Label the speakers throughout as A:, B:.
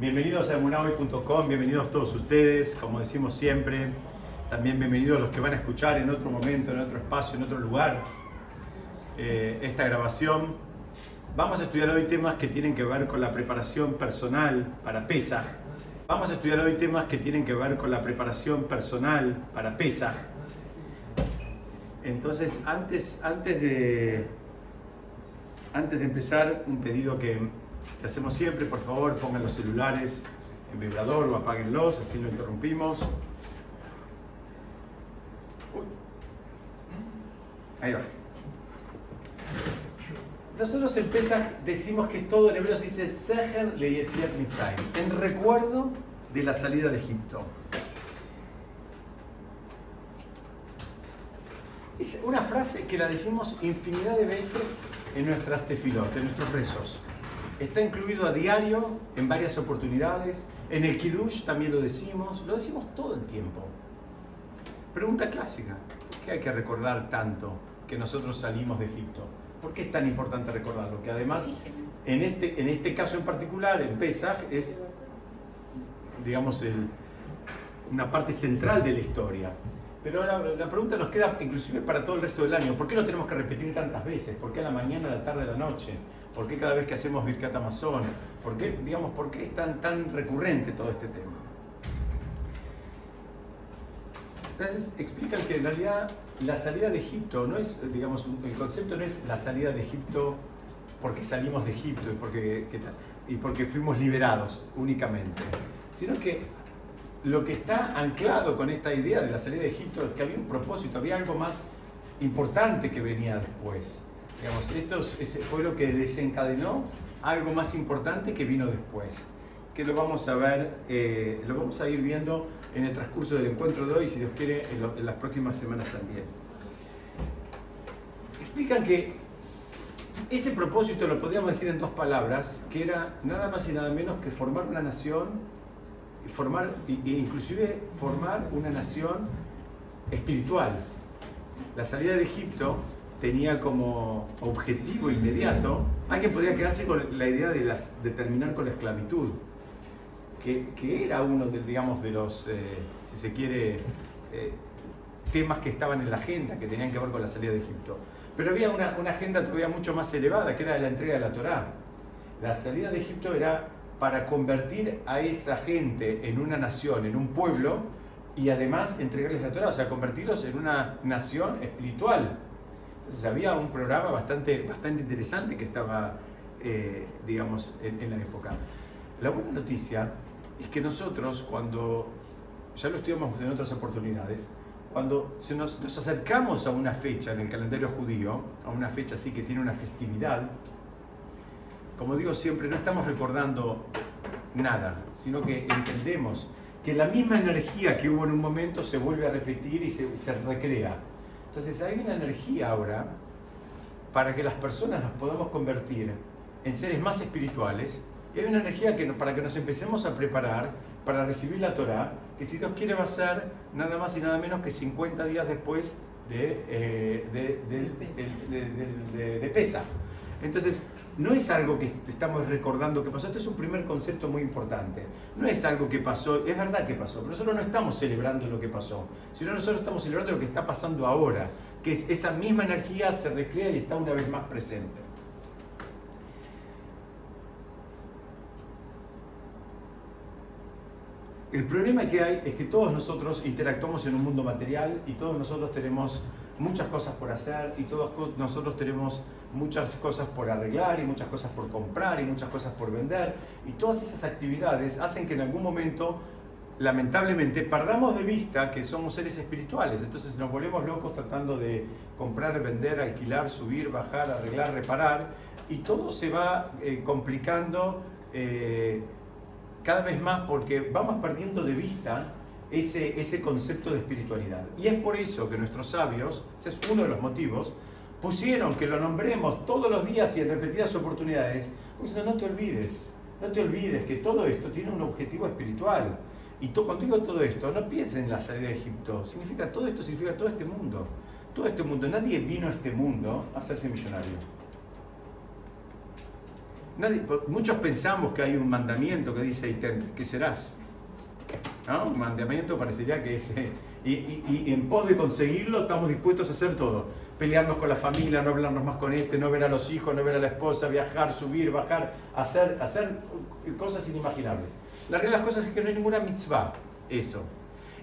A: Bienvenidos a emunahoy.com, bienvenidos todos ustedes, como decimos siempre, también bienvenidos los que van a escuchar en otro momento, en otro espacio, en otro lugar eh, esta grabación. Vamos a estudiar hoy temas que tienen que ver con la preparación personal para PESA. Vamos a estudiar hoy temas que tienen que ver con la preparación personal para PESA. Entonces, antes, antes, de, antes de empezar, un pedido que que hacemos siempre, por favor pongan los celulares en vibrador o apáguenlos, así no interrumpimos. Ahí va. Nosotros en Pesach decimos que todo en hebreo se dice Seher Mitzrayim, en recuerdo de la salida de Egipto. Es una frase que la decimos infinidad de veces en nuestras tefilot, en nuestros rezos. Está incluido a diario en varias oportunidades. En el Kiddush también lo decimos. Lo decimos todo el tiempo. Pregunta clásica. ¿Por qué hay que recordar tanto que nosotros salimos de Egipto? ¿Por qué es tan importante recordarlo? Que además, en este, en este caso en particular, el Pesach es, digamos, una parte central de la historia. Pero la, la, pregunta nos queda inclusive para todo el resto del año. ¿Por qué lo tenemos que repetir tantas veces? ¿Por qué a la mañana, a la tarde, a la noche? ¿Por qué cada vez que hacemos Birkat Amazon? ¿Por qué, digamos, por qué es tan, tan recurrente todo este tema? Entonces explican que en realidad la salida de Egipto no es, digamos, el concepto no es la salida de Egipto porque salimos de Egipto y porque, y porque fuimos liberados únicamente, sino que lo que está anclado con esta idea de la salida de Egipto es que había un propósito, había algo más importante que venía después. Digamos, esto fue lo que desencadenó algo más importante que vino después, que lo vamos a ver, eh, lo vamos a ir viendo en el transcurso del encuentro de hoy, si Dios quiere, en, las próximas semanas también. Explican que ese propósito lo podríamos decir en dos palabras, que era nada más y nada menos que formar una nación, formar, e inclusive formar una nación espiritual. La salida de Egipto tenía como objetivo inmediato, alguien podría quedarse con la idea de, las, terminar con la esclavitud, que, que era uno de, digamos, de los, eh, si se quiere, eh, temas que estaban en la agenda, que tenían que ver con la salida de Egipto. Pero había una, una agenda todavía mucho más elevada, que era la entrega de la Torá. La salida de Egipto era para convertir a esa gente en una nación, en un pueblo, y además entregarles la Torah, o sea, convertirlos en una nación espiritual, entonces había un programa bastante, bastante interesante que estaba, eh, digamos, en, la época. La buena noticia es que nosotros cuando, ya lo estudiamos en otras oportunidades, cuando nos, nos, acercamos a una fecha en el calendario judío, a una fecha así que tiene una festividad, como digo siempre, no estamos recordando nada, sino que entendemos que la misma energía que hubo en un momento se vuelve a repetir y se, se recrea. Entonces hay una energía ahora para que las personas nos podamos convertir en seres más espirituales y hay una energía que, para que nos empecemos a preparar para recibir la Torah, que si Dios quiere va a ser nada más y nada menos que 50 días después de, eh, de, de Pesa. Entonces, no es algo que estamos recordando que pasó, este es un primer concepto muy importante. No es algo que pasó, es verdad que pasó, pero nosotros no estamos celebrando lo que pasó, sino nosotros estamos celebrando lo que está pasando ahora, que es esa misma energía se recrea y está una vez más presente. El problema que hay es que todos nosotros interactuamos en un mundo material y todos nosotros tenemos muchas cosas por hacer y todos nosotros tenemos muchas cosas por arreglar y muchas cosas por comprar y muchas cosas por vender. Y todas esas actividades hacen que en algún momento, lamentablemente, perdamos de vista que somos seres espirituales. Entonces nos volvemos locos tratando de comprar, vender, alquilar, subir, bajar, arreglar, reparar. Y todo se va eh, complicando eh, cada vez más porque vamos perdiendo de vista ese, ese concepto de espiritualidad. Y es por eso que nuestros sabios, ese es uno de los motivos, pusieron que lo nombremos todos los días y en repetidas oportunidades, diciendo, no te olvides, no te olvides que todo esto tiene un objetivo espiritual. Y cuando digo todo esto, no piensen en la salida de Egipto, significa todo esto, significa todo este mundo. Todo este mundo, nadie vino a este mundo a hacerse millonario. muchos pensamos que hay un mandamiento que dice, ¿qué serás? Un mandamiento parecería que es... Eh, y, en pos de conseguirlo estamos dispuestos a hacer todo. Pelearnos con la familia, no hablarnos más con este, no ver a los hijos, no ver a la esposa, viajar, subir, bajar, hacer, hacer cosas inimaginables. La realidad de las cosas es que no hay ninguna mitzvah eso.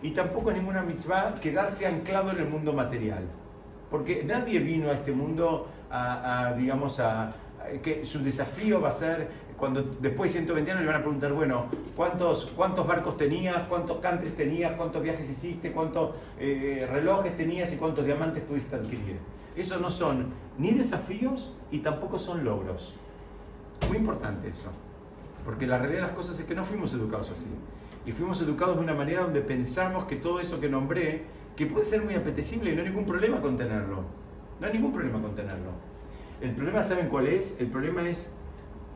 A: Y tampoco hay ninguna mitzvah quedarse anclado en el mundo material. Porque nadie vino a este mundo a, digamos, a, que su desafío va a ser cuando después de 120 años le van a preguntar, bueno, ¿cuántos, cuántos barcos tenías? ¿Cuántos countries tenías? ¿Cuántos viajes hiciste? ¿Cuántos eh, relojes tenías? ¿Y cuántos diamantes pudiste adquirir? Eso no son ni desafíos y tampoco son logros. Muy importante eso. Porque la realidad de las cosas es que no fuimos educados así. Y fuimos educados de una manera donde pensamos que todo eso que nombré, que puede ser muy apetecible y no hay ningún problema con tenerlo. No hay ningún problema con tenerlo. El problema, ¿saben cuál es? El problema es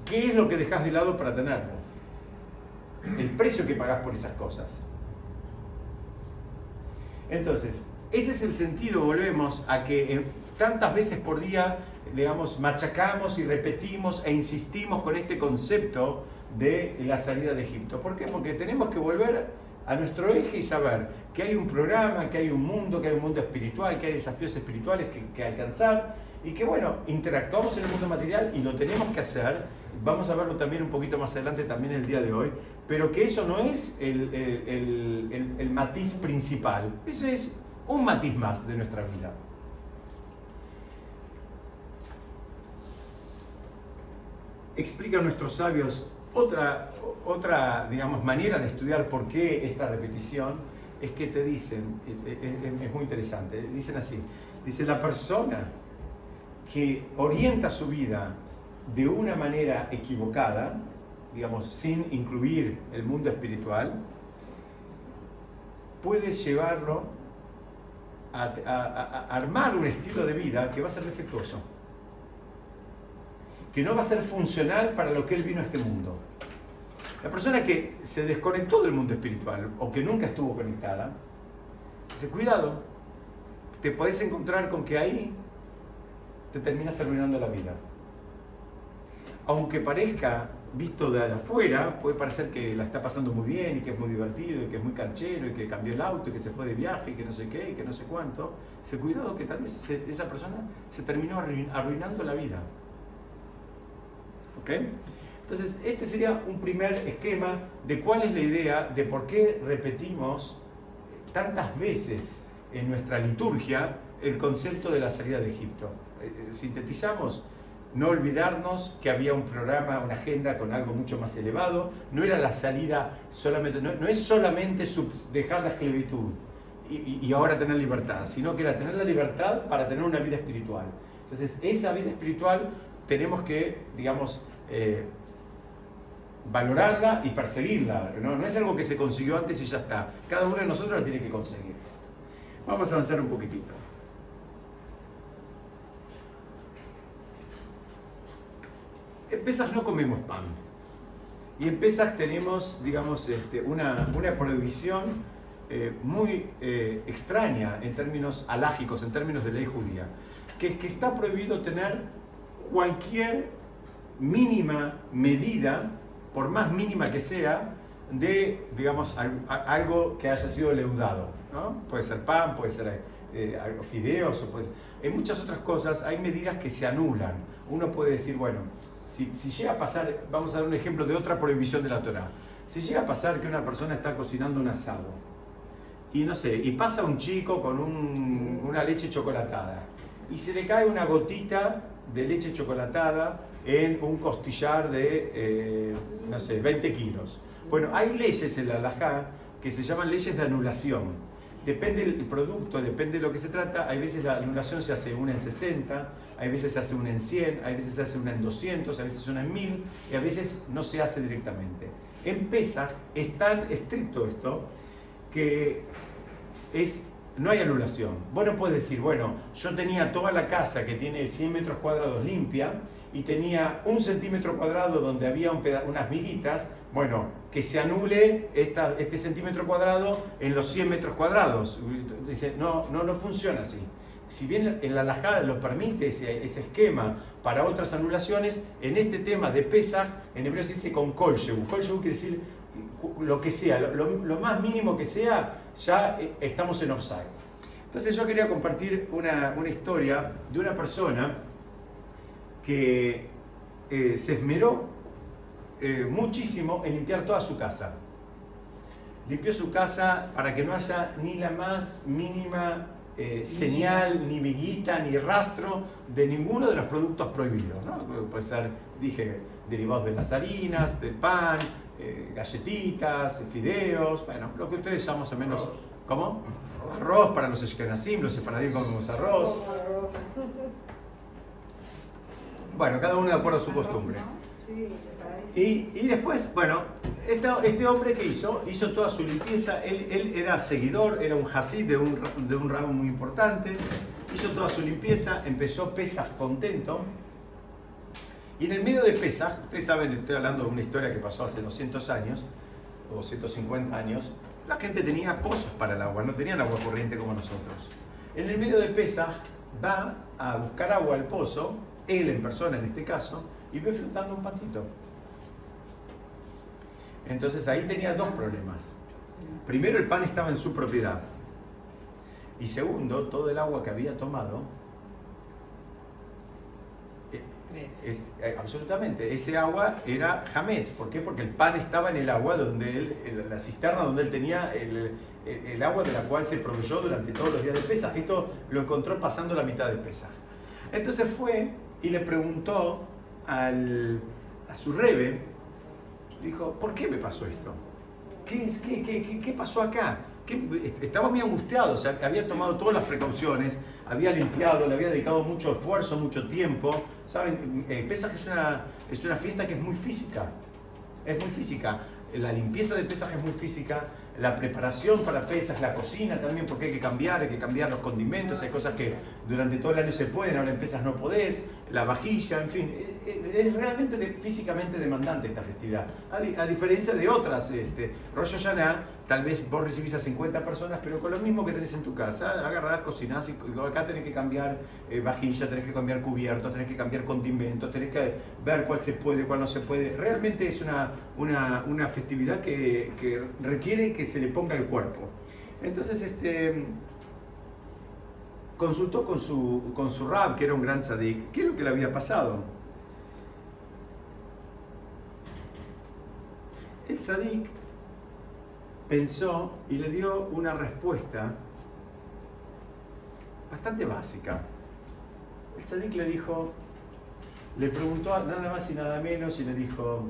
A: ¿Qué es lo que dejas de lado para tenerlo? El precio que pagás por esas cosas. Entonces, ese es el sentido, volvemos a que eh, tantas veces por día, digamos, machacamos y repetimos e insistimos con este concepto de la salida de Egipto. ¿Por qué? Porque tenemos que volver a nuestro eje y saber que hay un programa, que hay un mundo, que hay un mundo espiritual, que hay desafíos espirituales que, que alcanzar y que, bueno, interactuamos en el mundo material y lo tenemos que hacer vamos a verlo también un poquito más adelante, también el día de hoy, pero que eso no es el, matiz principal, eso es un matiz más de nuestra vida. Explican nuestros sabios otra, otra digamos, manera de estudiar por qué esta repetición, es que te dicen, es, es muy interesante, dicen así, dice la persona que orienta su vida de una manera equivocada, digamos, sin incluir el mundo espiritual, puedes llevarlo a, armar un estilo de vida que va a ser defectuoso, que no va a ser funcional para lo que él vino a este mundo. La persona que se desconectó del mundo espiritual o que nunca estuvo conectada, dice, cuidado, te podés encontrar con que ahí te terminas arruinando la vida aunque parezca visto de afuera, puede parecer que la está pasando muy bien y que es muy divertido y que es muy canchero y que cambió el auto y que se fue de viaje y que no sé qué y que no sé cuánto, se cuidado que tal vez esa persona se terminó arruinando la vida. ¿Ok? Entonces, este sería un primer esquema de cuál es la idea de por qué repetimos tantas veces en nuestra liturgia el concepto de la salida de Egipto. Eh, eh, sintetizamos, no olvidarnos que había un programa, una agenda con algo mucho más elevado, no era la salida solamente, no, es solamente dejar la esclavitud y, ahora tener libertad, sino que era tener la libertad para tener una vida espiritual. Entonces, esa vida espiritual tenemos que, digamos, eh, valorarla y perseguirla. ¿no? no es algo que se consiguió antes y ya está. Cada uno de nosotros la tiene que conseguir. Vamos a avanzar un poquitito. En Pesas no comemos pan. Y en Pesas tenemos, digamos, este, una, una, prohibición eh, muy eh, extraña en términos alágicos, en términos de ley judía, que es que está prohibido tener cualquier mínima medida, por más mínima que sea, de, digamos, algo que haya sido leudado. ¿no? Puede ser pan, puede ser eh, fideos, o en muchas otras cosas hay medidas que se anulan. Uno puede decir, bueno, si, llega a pasar, vamos a dar un ejemplo de otra prohibición de la Torah. Si llega a pasar que una persona está cocinando un asado y no sé, y pasa un chico con una leche chocolatada y se le cae una gotita de leche chocolatada en un costillar de, eh, no sé, 20 kilos. Bueno, hay leyes en la halajá que se llaman leyes de anulación depende del producto, depende de lo que se trata, hay veces la anulación se hace una en 60, hay veces se hace una en 100, hay veces se hace una en 200, a veces una en 1000 y a veces no se hace directamente. En PESA es tan estricto esto que es, no hay anulación. Bueno, puedes decir, bueno, yo tenía toda la casa que tiene 100 metros cuadrados limpia y tenía un centímetro cuadrado donde había unas miguitas, bueno, que se anule este centímetro cuadrado en los 100 metros cuadrados. Dice, no, no, no funciona así. Si bien en la lajada lo permite ese, esquema para otras anulaciones, en este tema de Pesach, en hebreo se dice con kolshehu. Kolshehu quiere decir lo que sea, lo, más mínimo que sea, ya eh, estamos en offside. Entonces yo quería compartir una, historia de una persona que eh, se esmeró eh, muchísimo en limpiar toda su casa. Limpió su casa para que no haya ni la más mínima señal, ni viguita, ni rastro de ninguno de los productos prohibidos. ¿no? Puede ser, dije, derivados de las harinas, del pan, eh, galletitas, fideos, bueno, lo que ustedes llaman más o menos. ¿Cómo? Arroz para los eskenazim, los sefaradim comemos arroz. Bueno, cada uno de acuerdo a su costumbre. Y, y después, bueno, este, hombre que hizo, hizo toda su limpieza, él, él era seguidor, era un hasid de un, de un ramo muy importante, hizo toda su limpieza, empezó pesas contento, y en el medio de Pesach, ustedes saben, estoy hablando de una historia que pasó hace 200 años, o 250 años, la gente tenía pozos para el agua, no tenían agua corriente como nosotros. En el medio de Pesach va a buscar agua al pozo, él en persona en este caso, y ve flotando un pancito. Entonces ahí tenía dos problemas. Primero, el pan estaba en su propiedad. Y segundo, todo el agua que había tomado eh, absolutamente. Ese agua era Hametz. ¿Por qué? Porque el pan estaba en el agua donde él, la cisterna donde él tenía el, agua de la cual se proveyó durante todos los días de pesa. Esto lo encontró pasando la mitad de pesa. Entonces fue y le preguntó al, a su rebe, dijo, ¿por qué me pasó esto? ¿Qué, qué, qué, qué pasó acá? estaba muy angustiado, o sea, había tomado todas las precauciones, había limpiado, le había dedicado mucho esfuerzo, mucho tiempo. ¿Saben? Eh, Pesaj es una, es una fiesta que es muy física. Es muy física. La limpieza de Pesaj es muy física la preparación para pesas, la cocina también, porque hay que cambiar, hay que cambiar los condimentos, hay cosas que durante todo el año se pueden, ahora en pesas no podés, la vajilla, en fin, eh, eh, es realmente físicamente demandante esta festividad, a, diferencia de otras, este, Rosh tal vez vos recibís a 50 personas, pero con lo mismo que tenés en tu casa, agarrás, cocinás y acá tenés que cambiar eh, vajilla, tenés que cambiar cubiertos, tenés que cambiar condimentos, tenés que ver cuál se puede, cuál no se puede, realmente es una, una, festividad que, que requiere que se le ponga el cuerpo. Entonces, este, consultó con su, con su rab, que era un gran tzadik, qué es lo que le había pasado. El tzadik pensó y le dio una respuesta bastante básica. El tzadik le dijo, le preguntó nada más y nada menos y le dijo,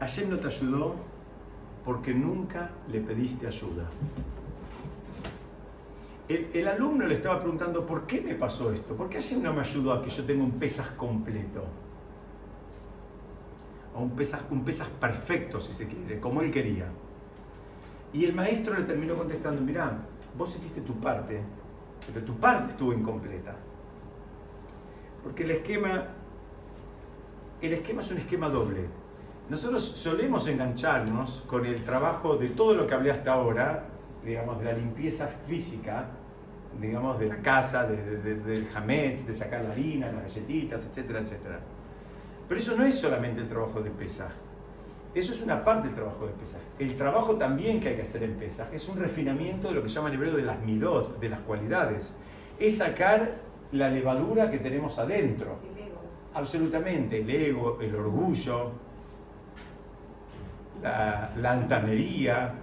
A: Hashem no te ayudó porque nunca le pediste ayuda. El, alumno le estaba preguntando, ¿por qué me pasó esto? ¿Por qué así no me ayudó a que yo tenga un pesas completo? A un pesas, un pesas perfecto, si se quiere, como él quería. Y el maestro le terminó contestando, mirá, vos hiciste tu parte, pero tu parte estuvo incompleta. Porque el esquema, el esquema es un esquema doble nosotros solemos engancharnos con el trabajo de todo lo que hablé hasta ahora, digamos, de la limpieza física, digamos, de la casa, del hametz, de sacar la harina, las galletitas, etcétera, etcétera. Pero eso no es solamente el trabajo de Pesaj. Eso es una parte del trabajo de Pesaj. El trabajo también que hay que hacer en Pesaj es un refinamiento de lo que llama en hebreo de las midot, de las cualidades. Es sacar la levadura que tenemos adentro. El ego. Absolutamente, el ego, el orgullo, la, altanería.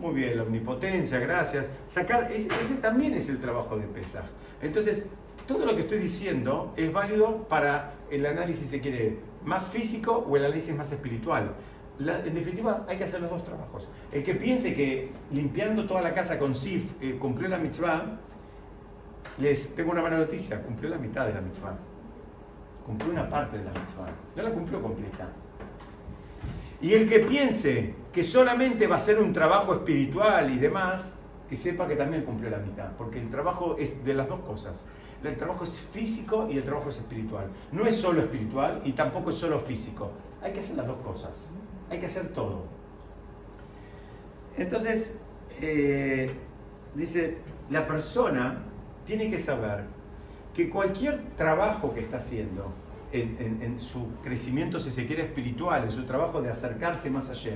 A: Muy bien, la omnipotencia, gracias. Sacar, ese, también es el trabajo de Pesaj. Entonces, todo lo que estoy diciendo es válido para el análisis, si quiere, más físico o el análisis más espiritual. en definitiva, hay que hacer los dos trabajos. El que piense que limpiando toda la casa con SIF eh, cumplió la mitzvah, les tengo una mala noticia, cumplió la mitad de la mitzvah. Cumplió una parte de la mitzvah. No la cumplió completa. Y el que piense que solamente va a ser un trabajo espiritual y demás, que sepa que también cumplió la mitad, porque el trabajo es de las dos cosas. El trabajo es físico y el trabajo es espiritual. No es solo espiritual y tampoco es solo físico. Hay que hacer las dos cosas. Hay que hacer todo. Entonces, eh, dice, la persona tiene que saber que cualquier trabajo que está haciendo en, su crecimiento, si se quiere, espiritual, en su trabajo de acercarse más allá,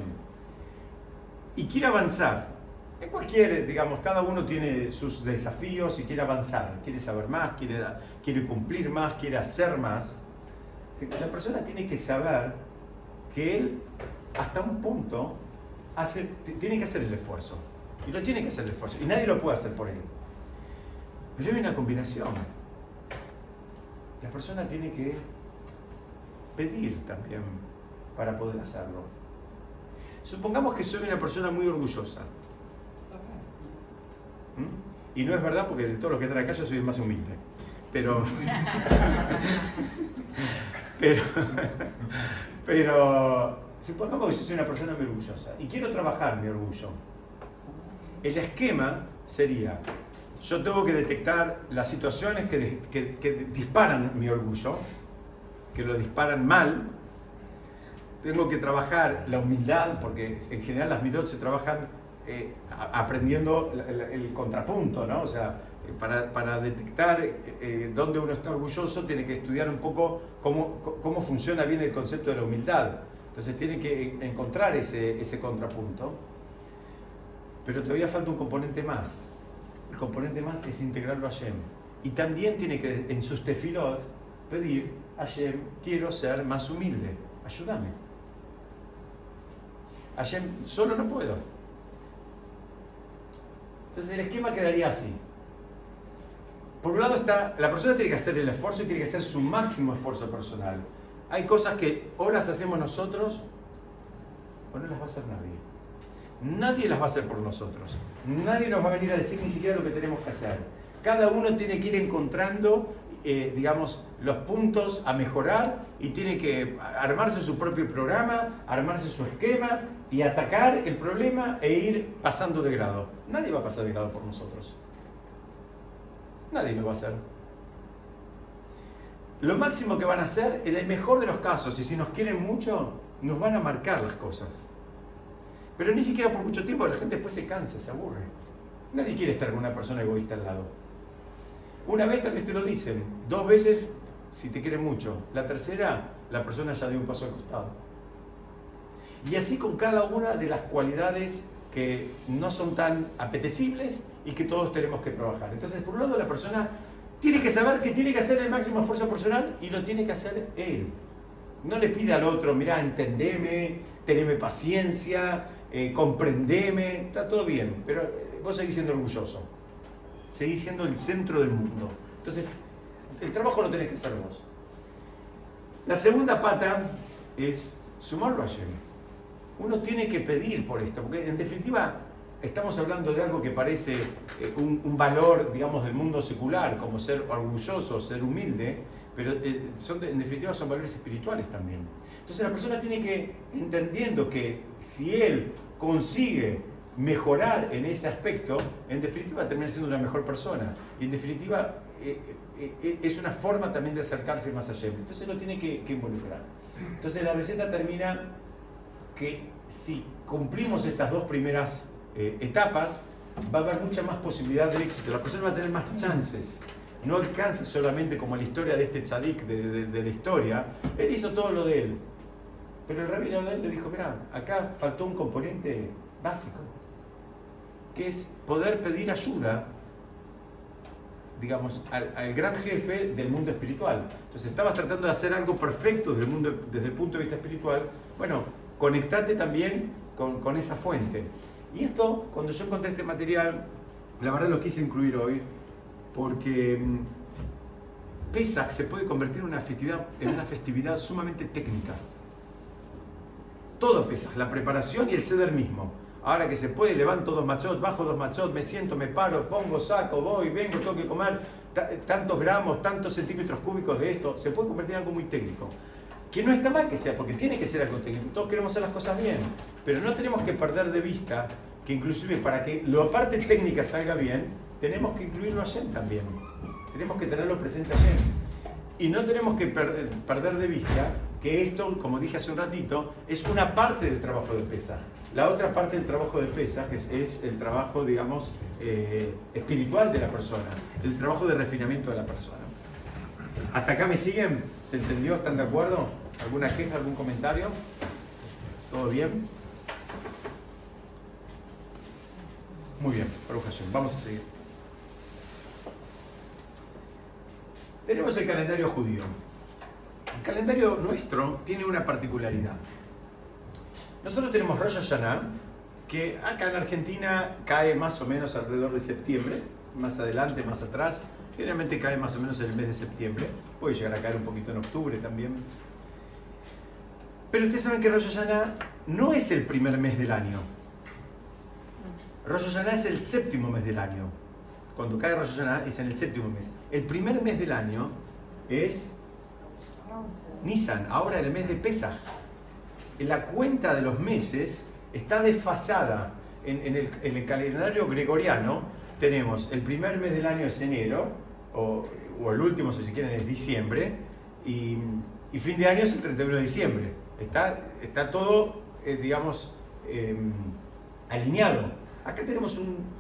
A: y quiere avanzar, en cualquier, digamos, cada uno tiene sus desafíos y quiere avanzar, quiere saber más, quiere, quiere cumplir más, quiere hacer más. La persona tiene que saber que él, hasta un punto, hace, tiene que hacer el esfuerzo. Y lo tiene que hacer el esfuerzo. Y nadie lo puede hacer por él. Pero hay una combinación. La persona tiene que pedir también para poder hacerlo. Supongamos que soy una persona muy orgullosa. ¿Mm? Y no es verdad porque de todos los que están acá yo soy el más humilde. Pero. pero. Pero. Supongamos que yo soy una persona muy orgullosa y quiero trabajar mi orgullo. El esquema sería yo tengo que detectar las situaciones que, disparan mi orgullo, que lo disparan mal. Tengo que trabajar la humildad, porque en general las midot se trabajan eh, aprendiendo el, contrapunto, ¿no? O sea, para, detectar eh, dónde uno está orgulloso, tiene que estudiar un poco cómo, cómo funciona bien el concepto de la humildad. Entonces tiene que encontrar ese, ese contrapunto. Pero todavía falta un componente más el componente más es integrarlo a Shem. Y también tiene que, en sus tefilot, pedir a Shem, quiero ser más humilde, ayúdame. A Shem, solo no puedo. Entonces el esquema quedaría así. Por un lado está, la persona tiene que hacer el esfuerzo y tiene que hacer su máximo esfuerzo personal. Hay cosas que o las hacemos nosotros o no las va a hacer nadie. Nadie las va a hacer por nosotros. Nadie nos va a venir a decir ni siquiera lo que tenemos que hacer. Cada uno tiene que ir encontrando, eh, digamos, los puntos a mejorar y tiene que armarse su propio programa, armarse su esquema y atacar el problema e ir pasando de grado. Nadie va a pasar de grado por nosotros. Nadie lo va a hacer. Lo máximo que van a hacer, en el mejor de los casos, y si nos quieren mucho, nos van a marcar las cosas. Pero ni siquiera por mucho tiempo la gente después se cansa, se aburre. Nadie quiere estar con una persona egoísta al lado. Una vez tal vez te lo dicen, dos veces si te quieren mucho. La tercera, la persona ya dio un paso al costado. Y así con cada una de las cualidades que no son tan apetecibles y que todos tenemos que trabajar. Entonces, por un lado, la persona tiene que saber que tiene que hacer el máximo esfuerzo personal y lo tiene que hacer él. No le pide al otro, mira, entendeme, teneme paciencia, eh, comprendeme, está todo bien, pero eh, vos seguís siendo orgulloso, seguís siendo el centro del mundo. Entonces, el trabajo lo tenés que hacer vos. La segunda pata es sumarlo a Yem. Uno tiene que pedir por esto, porque en definitiva estamos hablando de algo que parece eh, un, valor, digamos, del mundo secular, como ser orgulloso, ser humilde, pero son, en definitiva son valores espirituales también. Entonces la persona tiene que, entendiendo que si él consigue mejorar en ese aspecto, en definitiva termina siendo una mejor persona. Y en definitiva eh, eh, eh, es una forma también de acercarse más allá. Entonces lo tiene que, involucrar. Entonces la receta termina que si cumplimos estas dos primeras etapas, va a haber mucha más posibilidad de éxito. La persona va a tener más chances no alcanza solamente como la historia de este tzadik de, de, la historia, él hizo todo lo de él, pero el rabino de él le dijo, mira, acá faltó un componente básico, que es poder pedir ayuda, digamos, al, gran jefe del mundo espiritual. Entonces, estabas tratando de hacer algo perfecto desde el, mundo, desde el punto de vista espiritual. Bueno, conectate también con, esa fuente. Y esto, cuando yo encontré este material, la verdad lo quise incluir hoy, porque mm, Pesach se puede convertir en una festividad, en una festividad sumamente técnica todo pesas, la preparación y el ceder mismo. Ahora que se puede, levanto dos machos, bajo dos machos, me siento, me paro, pongo, saco, voy, vengo, tengo que comer tantos gramos, tantos centímetros cúbicos de esto. Se puede convertir en algo muy técnico. Que no está mal que sea, porque tiene que ser algo técnico. Todos queremos hacer las cosas bien. Pero no tenemos que perder de vista que inclusive para que la parte técnica salga bien, tenemos que incluirlo allí también. Tenemos que tenerlo presente allí. Y no tenemos que perder de vista que esto, como dije hace un ratito, es una parte del trabajo de pesa. La otra parte del trabajo de pesa es, el trabajo, digamos, eh, espiritual de la persona, el trabajo de refinamiento de la persona. ¿Hasta acá me siguen? ¿Se entendió? ¿Están de acuerdo? ¿Alguna queja, algún comentario? ¿Todo bien? Muy bien, vamos a seguir. Tenemos el calendario judío. El calendario nuestro tiene una particularidad. Nosotros tenemos Rosh Hashanah, que acá en Argentina cae más o menos alrededor de septiembre, más adelante, más atrás, generalmente cae más o menos en el mes de septiembre, puede llegar a caer un poquito en octubre también. Pero ustedes saben que Rosh Hashanah no es el primer mes del año. Rosh Hashanah es el séptimo mes del año. Cuando cae Rosh Hashanah es en el séptimo mes. El primer mes del año es Nisan, ahora el mes de Pesach. La cuenta de los meses está desfasada. En, el, calendario gregoriano tenemos el primer mes del año es enero, o, el último si quieren es diciembre, y, fin de año es el 31 de diciembre. Está, todo, eh, digamos, em, alineado. Acá tenemos un,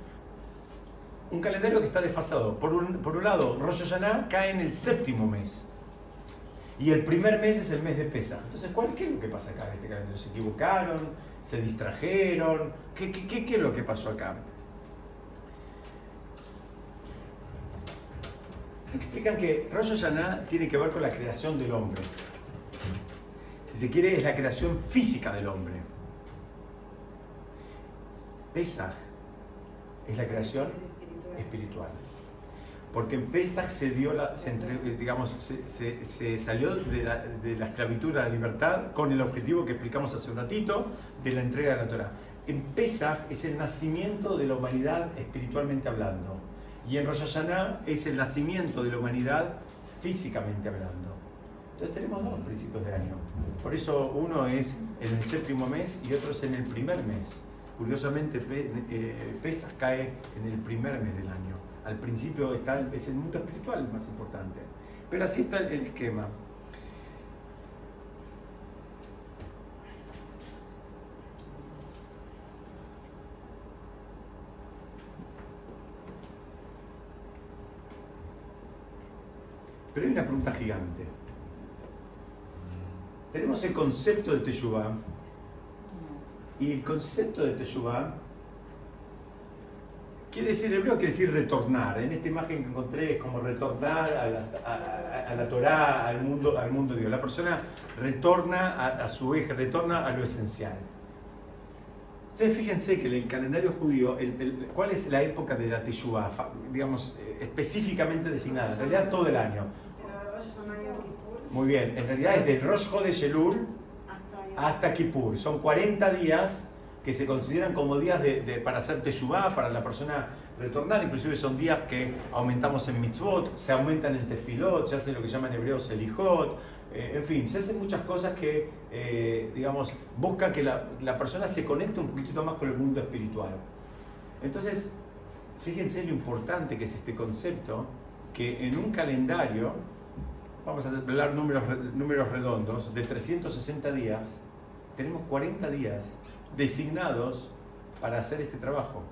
A: calendario que está desfasado. Por un, por un lado, Rosh Hashanah cae en el séptimo mes. Y el primer mes es el mes de pesa. Entonces, ¿cuál, ¿qué es lo que pasa acá en este calendario? ¿Se equivocaron? ¿Se distrajeron? ¿Qué, qué, qué, es lo que pasó acá? Explican que Rosh Hashanah tiene que ver con la creación del hombre. Si se quiere, es la creación física del hombre. Pesach es la creación espiritual porque en Pesach se dio la, se digamos, se, se, salió de la, de la, esclavitud a la libertad con el objetivo que explicamos hace un ratito de la entrega de la Torah. En Pesach es el nacimiento de la humanidad espiritualmente hablando y en Rosh Hashanah es el nacimiento de la humanidad físicamente hablando. Entonces tenemos dos principios de año. Por eso uno es en el séptimo mes y otro es en el primer mes. Curiosamente, eh, Pesach cae en el primer mes del año al principio está, es el mundo espiritual el más importante. Pero así está el esquema. Pero hay una pregunta gigante. Tenemos el concepto de Teshuvah. Y el concepto de Teshuvah Quiere decir, hebreo quiere decir retornar. En esta imagen que encontré es como retornar a la, a, la Torah, al mundo, al mundo de Dios. La persona retorna a, su eje, retorna a lo esencial. Ustedes fíjense que en el calendario judío, ¿cuál es la época de la Teshuvah? Digamos, eh, específicamente designada. En realidad todo el año. Muy bien, en realidad es del Rosh de Elul hasta Kippur. Son 40 días que se consideran como días de, para hacer teshuvah, para la persona retornar, inclusive son días que aumentamos en mitzvot, se aumentan en tefilot, se hace lo que llaman en hebreo selijot, eh, en fin, se hacen muchas cosas que, eh, digamos, buscan que la, la, persona se conecte un poquitito más con el mundo espiritual. Entonces, fíjense lo importante que es este concepto, que en un calendario, vamos a hablar números, números redondos, de 360 días, tenemos 40 días designados para hacer este trabajo.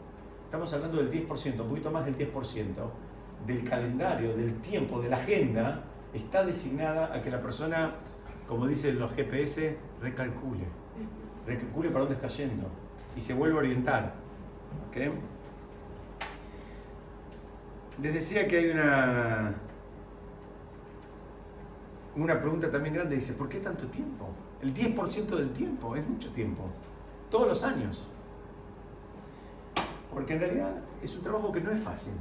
A: Estamos hablando del 10%, un poquito más del 10% del calendario, del tiempo, de la agenda, está designada a que la persona, como dicen los GPS, recalcule. Recalcule para dónde está yendo y se vuelve a orientar. Les decía que hay una, una pregunta también grande, dice, ¿por qué tanto tiempo? El 10% del tiempo es mucho tiempo todos los años. Porque en realidad es un trabajo que no es fácil.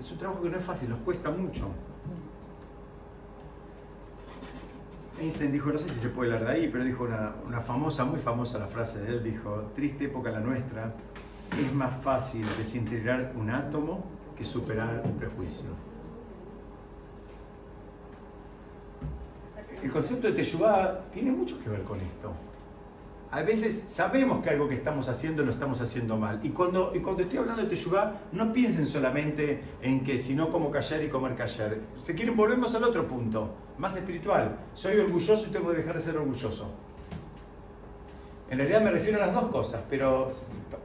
A: Es un trabajo que no es fácil, nos cuesta mucho. Einstein dijo, no sé si se puede hablar de ahí, pero dijo una, famosa, muy famosa la frase de él, dijo, triste época la nuestra, es más fácil desintegrar un átomo que superar un prejuicio. El concepto de Teshuvah tiene mucho que ver con esto a veces sabemos que algo que estamos haciendo lo estamos haciendo mal. Y cuando, cuando estoy hablando de Teshuvah, no piensen solamente en que si no como callar y comer callar. Si quieren, volvemos al otro punto. más espiritual. Soy orgulloso y tengo que dejar de ser orgulloso. En realidad me refiero a las dos cosas, pero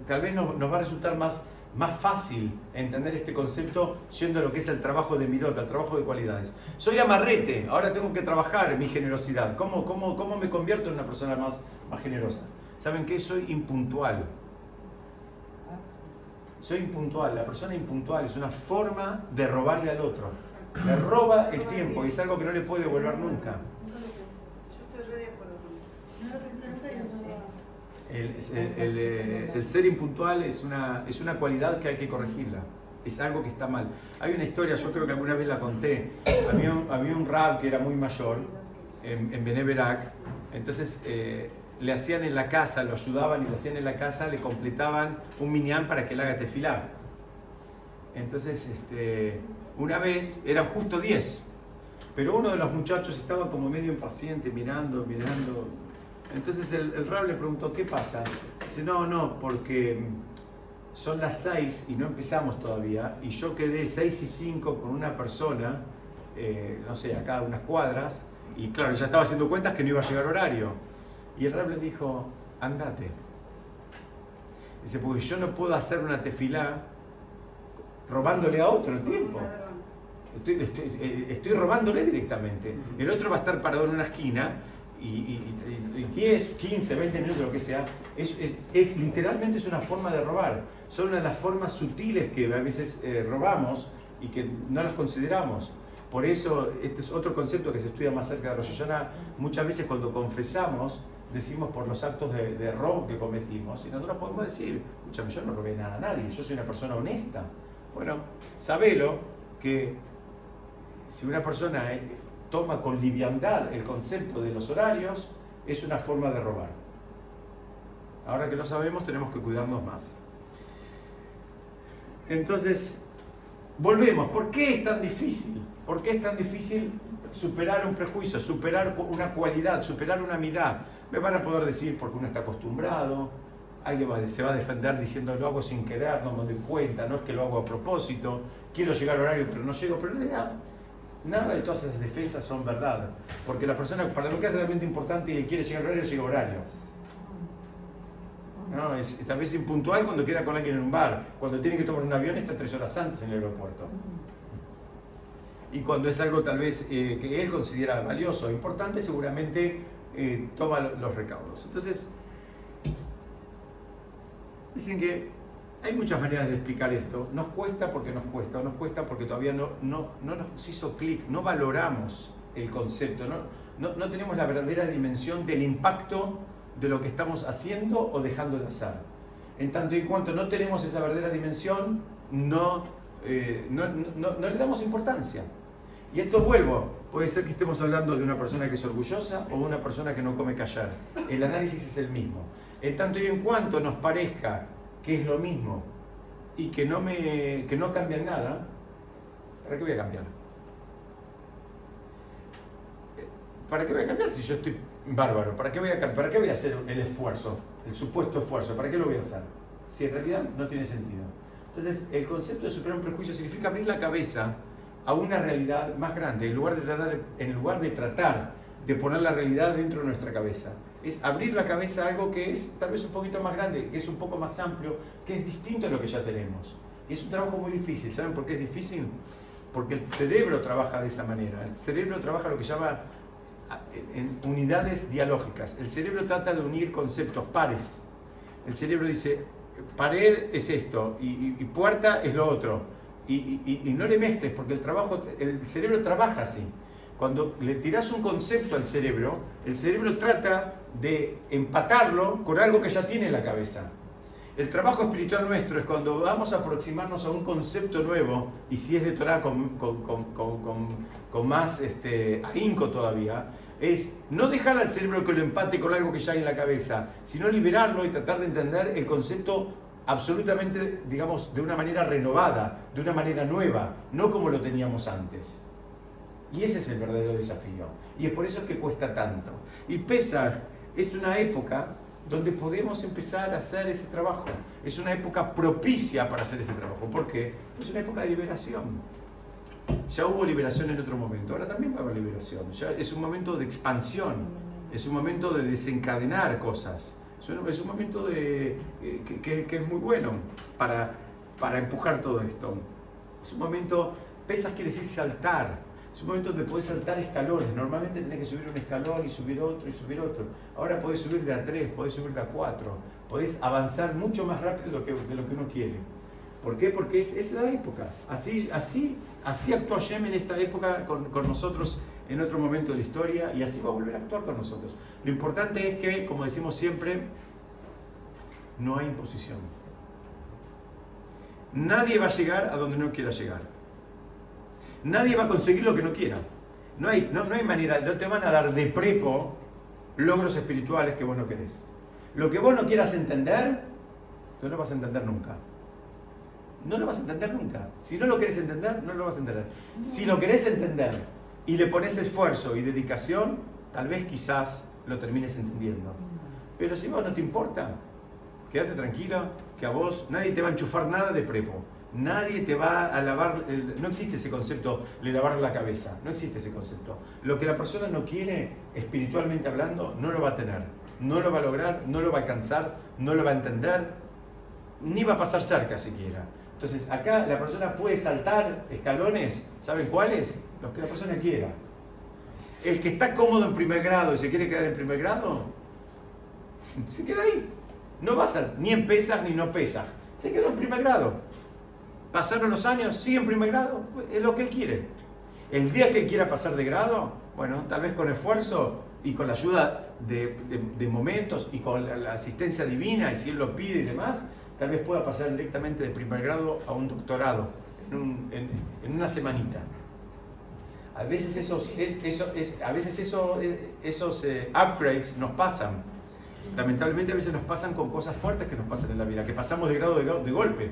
A: tal vez nos, va a resultar más, más fácil entender este concepto siendo lo que es el trabajo de mirota, el trabajo de cualidades. Soy amarrete, ahora tengo que trabajar en mi generosidad. ¿Cómo, cómo, cómo me convierto en una persona más, más generosa? ¿Saben qué? Soy impuntual. Soy impuntual. La persona impuntual es una forma de robarle al otro. Le roba el tiempo y es algo que no le puede devolver nunca. Yo estoy re de acuerdo con eso. El, ser impuntual es una, es una cualidad que hay que corregirla. Es algo que está mal. Hay una historia, yo creo que alguna vez la conté. Había un, había un rab que era muy mayor en, en Beneverac. Entonces eh, le hacían en la casa, lo ayudaban y le hacían en la casa, le completaban un minyan para que él haga tefilá. Entonces, este, una vez, eran justo 10, pero uno de los muchachos estaba como medio impaciente, mirando, mirando. Entonces el, el rab le preguntó, ¿qué pasa? Dice, no, no, porque son las 6 y no empezamos todavía, y yo quedé 6 y 5 con una persona, eh, no sé, acá unas cuadras, y claro, ya estaba haciendo cuentas que no iba a llegar horario. Y el rab le dijo, andate. Dice, porque yo no puedo hacer una tefilá robándole a otro el tiempo. Estoy, estoy, robándole directamente. El otro va a estar parado en una esquina y, 10, 15, 20 minutos, lo que sea. Es, es, literalmente es una forma de robar. Son una de las formas sutiles que a veces eh, robamos y que no las consideramos. Por eso, este es otro concepto que se estudia más cerca de Rosh Hashanah. Muchas veces cuando confesamos, decimos por los actos de, robo que cometimos. Y nosotros podemos decir, escúchame, yo no robé nada a nadie, yo soy una persona honesta. Bueno, sabelo que si una persona eh, toma con liviandad el concepto de los horarios, es una forma de robar. Ahora que lo sabemos, tenemos que cuidarnos más. Entonces, volvemos. ¿Por qué es tan difícil? ¿Por qué es tan difícil superar un prejuicio, superar una cualidad, superar una mitad? Me van a poder decir porque uno está acostumbrado, alguien se va a defender diciendo lo hago sin querer, no me doy cuenta, no es que lo hago a propósito, quiero llegar al horario pero no llego, pero en realidad nada de todas esas defensas son verdad, porque la persona para lo que es realmente importante y quiere llegar al horario, llega al horario. No, es, tal vez impuntual cuando queda con alguien en un bar, cuando tiene que tomar un avión está tres horas antes en el aeropuerto. Y cuando es algo tal vez eh, que él considera valioso, importante, seguramente eh, toma los recaudos. Entonces, dicen que hay muchas maneras de explicar esto. Nos cuesta porque nos cuesta, nos cuesta porque todavía no, no, no nos hizo clic, no valoramos el concepto, no, no, tenemos la verdadera dimensión del impacto de lo que estamos haciendo o dejando de hacer. En tanto y cuanto no tenemos esa verdadera dimensión, no, eh, no, no, no le damos importancia. Y esto vuelvo, puede ser que estemos hablando de una persona que es orgullosa o de una persona que no come callar. El análisis es el mismo. En tanto y en cuanto nos parezca que es lo mismo y que no, me, que no cambian nada, ¿para qué voy a cambiar? ¿Para qué voy a cambiar si yo estoy bárbaro? ¿Para qué voy a, ¿Para qué voy a hacer el esfuerzo, el supuesto esfuerzo? ¿Para qué lo voy a hacer? Si en realidad no tiene sentido. Entonces, el concepto de superar un prejuicio significa abrir la cabeza a una realidad más grande, en lugar de tratar de, en lugar de, tratar de poner la realidad dentro de nuestra cabeza. Es abrir la cabeza a algo que es tal vez un poquito más grande, que es un poco más amplio, que es distinto a lo que ya tenemos. Y es un trabajo muy difícil. ¿Saben por qué es difícil? Porque el cerebro trabaja de esa manera. El cerebro trabaja lo que llama en unidades dialógicas. El cerebro trata de unir conceptos pares. El cerebro dice, pared es esto y, y puerta es lo otro y, no le mezcles, porque el, trabajo, el cerebro trabaja así. Cuando le tiras un concepto al cerebro, el cerebro trata de empatarlo con algo que ya tiene en la cabeza. El trabajo espiritual nuestro es cuando vamos a aproximarnos a un concepto nuevo, y si es de Torah con, con, con, con más este, ahínco todavía, es no dejar al cerebro que lo empate con algo que ya hay en la cabeza, sino liberarlo y tratar de entender el concepto absolutamente, digamos, de una manera renovada, de una manera nueva, no como lo teníamos antes. Y ese es el verdadero desafío. Y es por eso que cuesta tanto. Y Pesach es una época donde podemos empezar a hacer ese trabajo. Es una época propicia para hacer ese trabajo. ¿Por qué? Es una época de liberación. Ya hubo liberación en otro momento, ahora también va a haber liberación. Ya es un momento de expansión, es un momento de desencadenar cosas. Es un, momento de, que, que, es muy bueno para, para empujar todo esto. Es un momento, pesas quiere decir saltar, es un momento donde puedes saltar escalones. Normalmente tenés que subir un escalón y subir otro y subir otro. Ahora podés subir de a tres, podés subir de a cuatro. Podés avanzar mucho más rápido de lo que, de lo que uno quiere. ¿Por qué? Porque es, es la época. Así, así, así actuó Hashem en esta época con, con nosotros en otro momento de la historia y así va a volver a actuar con nosotros. Lo importante es que, como decimos siempre, no hay imposición. Nadie va a llegar a donde no quiera llegar. Nadie va a conseguir lo que no quiera. No hay, no, hay manera, no te van a dar de prepo logros espirituales que vos no querés. Lo que vos no quieras entender, no lo vas a entender nunca. No lo vas a entender nunca. Si no lo querés entender, no lo vas a entender. Si lo querés entender y le pones esfuerzo y dedicación, tal vez quizás lo termines entendiendo. Pero si vos no te importa, quédate tranquilo, que a vos nadie te va a enchufar nada de prepo. Nadie te va a lavar, no existe ese concepto de lavar la cabeza, no existe ese concepto. Lo que la persona no quiere, espiritualmente hablando, no lo va a tener, no lo va a lograr, no lo va a alcanzar, no lo va a entender, ni va a pasar cerca siquiera. Entonces, acá la persona puede saltar escalones, ¿saben cuáles? Los que la persona quiera. El que está cómodo en primer grado y se quiere quedar en primer grado, se queda ahí. No va a ni en pesas ni no pesas. Se quedó en primer grado. Pasaron los años, sigue en primer grado, es lo que él quiere. El día que él quiera pasar de grado, bueno, tal vez con esfuerzo y con la ayuda de, momentos y con la, asistencia divina, y si él lo pide y demás, tal vez pueda pasar directamente de primer grado a un doctorado en, una semanita. A veces esos, eh, a veces eh, esos eh, upgrades nos pasan. Lamentablemente a veces nos pasan con cosas fuertes que nos pasan en la vida, que pasamos de grado de golpe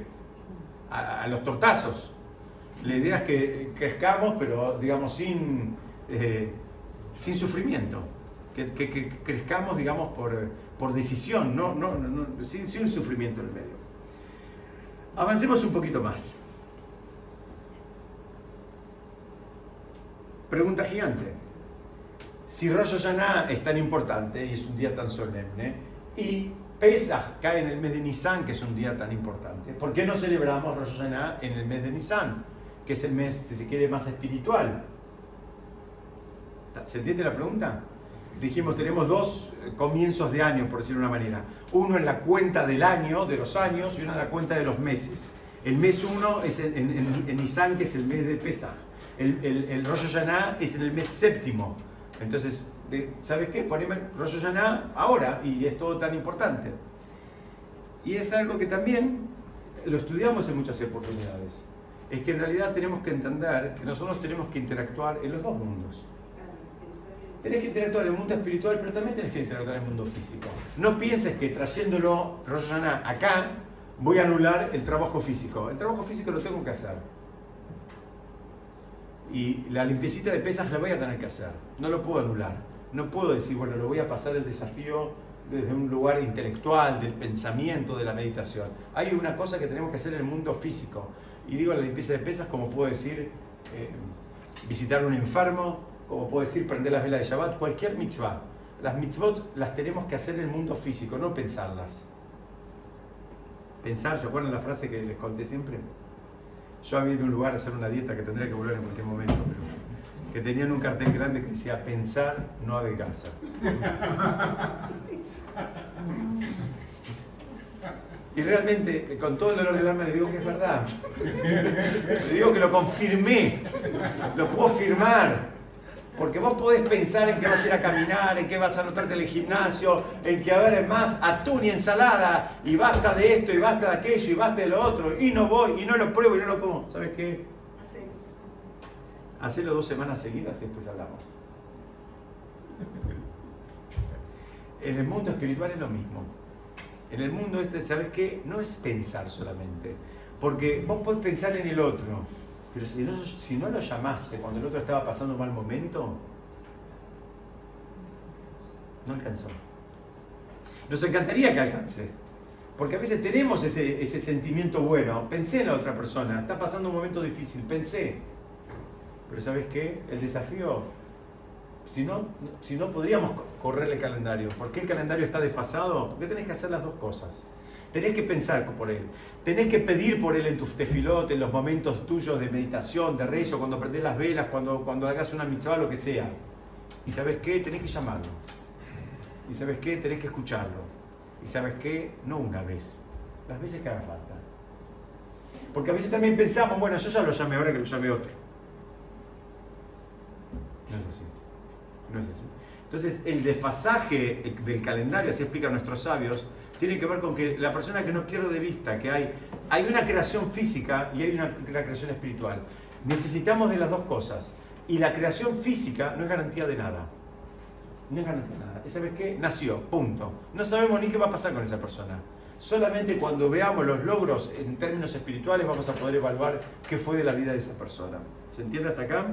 A: a, los tortazos. La idea es que crezcamos, pero digamos sin, eh, sin sufrimiento. Que, crezcamos, digamos, por, por decisión, no, no, no, sin, sin sufrimiento en el medio. Avancemos un poquito más. Pregunta gigante. Si Rosh Hashanah es tan importante y es un día tan solemne, y Pesach cae en el mes de Nisan, que es un día tan importante. ¿Por qué no celebramos Rosh Hashanah en el mes de Nisan, que es el mes, si se quiere, más espiritual? ¿Se entiende la pregunta? Dijimos, tenemos dos eh, comienzos de año, por decirlo de una manera. Uno en la cuenta del año, de los años, y uno en la cuenta de los meses. El mes 1 es en, Nisan, que es el mes de Pesach. El, el, el es en el mes séptimo. Entonces, ¿sabes qué? Poneme Rosh Hashanah ahora y es todo tan importante. Y es algo que también lo estudiamos en muchas oportunidades. Es que en realidad tenemos que entender que nosotros tenemos que interactuar en los dos mundos. Tenés que interactuar en el mundo espiritual, pero también tenés que interactuar en el mundo físico. No pienses que trayéndolo Rosh Hashanah acá voy a anular el trabajo físico. El trabajo físico lo tengo que hacer y la limpiecita de pesas la voy a tener que hacer. No lo puedo anular. No puedo decir, bueno, lo voy a pasar el desafío desde un lugar intelectual, del pensamiento, de la meditación. Hay una cosa que tenemos que hacer en el mundo físico. Y digo la limpieza de pesas como puedo decir eh, visitar un enfermo, como puedo decir prender las velas de Shabbat, cualquier mitzvah. Las mitzvot las tenemos que hacer en el mundo físico, no pensarlas. Pensar, ¿se acuerdan la frase que les conté siempre? Yo había ido a un lugar a hacer una dieta que tendría que volver en cualquier momento, pero que tenían un cartel grande que decía pensar no adelgaza. Y realmente, con todo el dolor del alma, le digo que es verdad. Le digo que lo confirmé, lo puedo firmar. Porque vos podés pensar en que vas a ir a caminar, en que vas a anotarte en el gimnasio, en que a ver más atún y ensalada, y basta de esto, y basta de aquello, y basta de lo otro, y no voy, y no lo pruebo, y no lo como. ¿Sabes qué? Hacelo dos semanas seguidas y después hablamos. En el mundo espiritual es lo mismo. En el mundo este, ¿sabes qué? No es pensar solamente. Porque vos podés pensar en el otro, pero si no, lo llamaste cuando el otro estaba pasando un mal momento, no alcanzó. Nos encantaría que alcance. Porque a veces tenemos ese, ese, sentimiento bueno. Pensé en la otra persona, está pasando un momento difícil, pensé. Pero ¿sabes qué? El desafío, si no, si no podríamos correr el calendario, ¿por qué el calendario está desfasado? ¿Qué tenés que hacer las dos cosas? Tenés que pensar por él. Tenés que pedir por él en tus tefilotes, en los momentos tuyos de meditación, de rezo, cuando prendes las velas, cuando, cuando hagas una mitzvah, lo que sea. Y sabes qué? Tenés que llamarlo. Y sabes qué? Tenés que escucharlo. Y sabes qué? No una vez, las veces que haga falta. Porque a veces también pensamos, bueno, yo ya lo llamé ahora que lo llame otro. No es así. No es así. Entonces, el desfasaje del calendario, así explican nuestros sabios, tiene que ver con que la persona que no pierde de vista que hay, hay una creación física y hay una, creación espiritual. Necesitamos de las dos cosas. Y la creación física no es garantía de nada. No es garantía de nada. ¿Sabes qué? Nació, punto. No sabemos ni qué va a pasar con esa persona. Solamente cuando veamos los logros en términos espirituales vamos a poder evaluar qué fue de la vida de esa persona. ¿Se entiende hasta acá?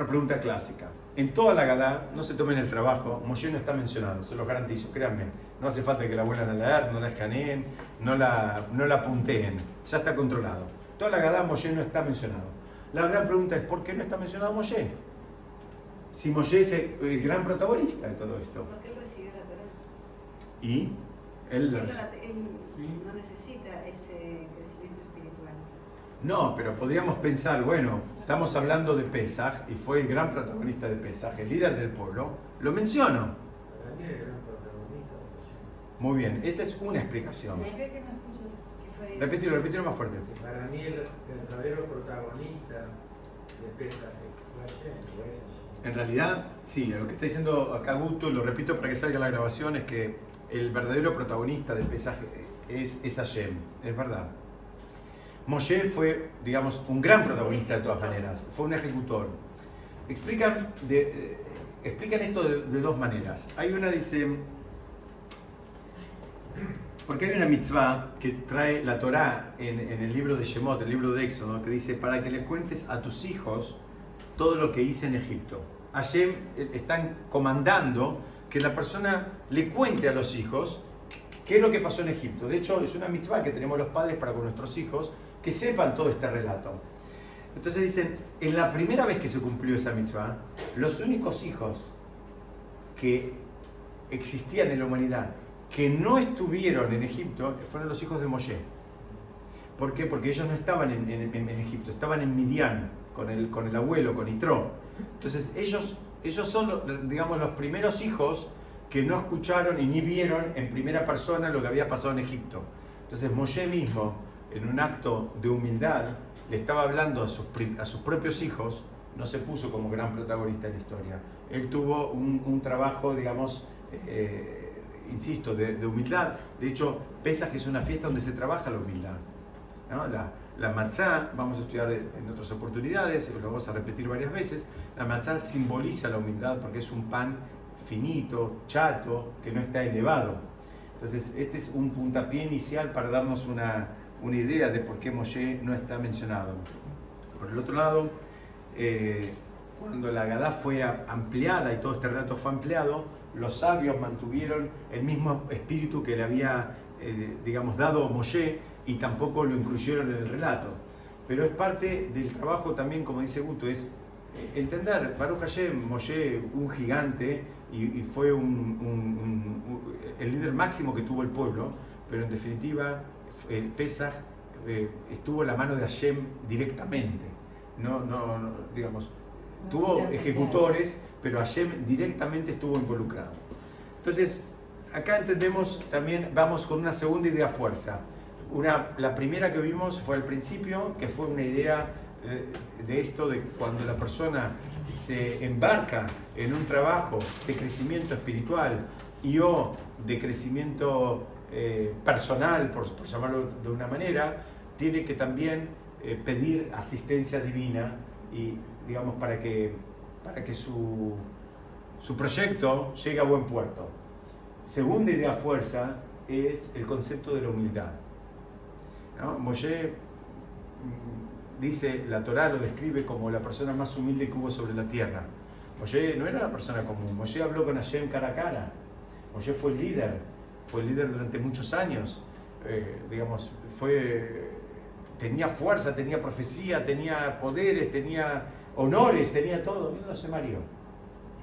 A: Otra pregunta clásica. En toda la Gadá, no se tomen el trabajo, Moshe no está mencionado, se los garantizo, créanme. No hace falta que la vuelvan a leer, no la escaneen, no la, no la punteen, ya está controlado. Toda la Gadá, Moshe no está mencionado. La gran pregunta es, ¿por qué no está mencionado Moshe? Si Moshe es el, gran protagonista de todo esto.
B: Porque él recibió la Torah.
A: Y
B: él, no necesita ese crecimiento espiritual.
A: No, pero podríamos pensar, bueno, estamos hablando de Pesaj y fue el gran protagonista de Pesaj, el líder del pueblo. Lo menciono. Muy bien, esa es una explicación. Repítelo, repítelo más fuerte.
C: Para mí el, verdadero protagonista de Pesaj fue
A: en realidad, sí, lo que está diciendo acá Guto, lo repito para que salga la grabación, es que el verdadero protagonista del pesaje es, es Hashem, es verdad. Moshe fue, digamos, un gran protagonista de todas maneras, fue un ejecutor. Explican, de, eh, explican esto de, dos maneras. Hay una, dice, porque hay una mitzvah que trae la Torá en, en el libro de Shemot, el libro de Éxodo, que dice, para que les cuentes a tus hijos todo lo que hice en Egipto. Hashem eh, están comandando que la persona le cuente a los hijos qué es lo que pasó en Egipto. De hecho, es una mitzvah que tenemos los padres para con nuestros hijos, que sepan todo este relato. Entonces dicen, en la primera vez que se cumplió esa mitzvah, los únicos hijos que existían en la humanidad que no estuvieron en Egipto fueron los hijos de Moshe. ¿Por qué? Porque ellos no estaban en, Egipto, estaban en Midian con el, con el abuelo, con Itro. Entonces ellos, ellos son, digamos, los primeros hijos que no escucharon y ni vieron en primera persona lo que había pasado en Egipto. Entonces Moshe mismo, en un acto de humildad, le estaba hablando a sus, a sus propios hijos, no se puso como gran protagonista de la historia. Él tuvo un, trabajo, digamos, eh, insisto, de, humildad. De hecho, pesa que es una fiesta donde se trabaja la humildad. ¿no? La, la matzá, vamos a estudiar en otras oportunidades, lo vamos a repetir varias veces, la matzá simboliza la humildad porque es un pan finito, chato, que no está elevado. Entonces, este es un puntapié inicial para darnos una, idea de por qué Moshe no está mencionado. Por el otro lado, eh, cuando la Gadá fue ampliada y todo este relato fue ampliado, los sabios mantuvieron el mismo espíritu que le había, eh, digamos, dado Moshe y tampoco lo incluyeron en el relato. Pero es parte del trabajo también, como dice Guto, es eh, entender, Baruch Hashem, Moshe, un gigante, y, fue un, el líder máximo que tuvo el pueblo, pero en definitiva, eh, Pesach eh, estuvo en la mano de Hashem directamente. No, no, digamos, tuvo ejecutores, pero Hashem directamente estuvo involucrado. Entonces, acá entendemos también, vamos con una segunda idea fuerza. Una, la primera que vimos fue al principio, que fue una idea eh, de, esto de cuando la persona se embarca en un trabajo de crecimiento espiritual y o de crecimiento eh, personal, por, llamarlo de una manera, tiene que también eh, pedir asistencia divina y, digamos, para que, para que su, su proyecto llegue a buen puerto. Segunda idea fuerza es el concepto de la humildad. Moshe mm, dice, la Torá lo describe como la persona más humilde que hubo sobre la tierra. Moshe no era una persona común, Moshe habló con Hashem cara a cara. Moshe fue el líder, fue líder durante muchos años. eh, digamos, fue, tenía fuerza, tenía profecía, tenía poderes, tenía honores, tenía todo. No se mareó,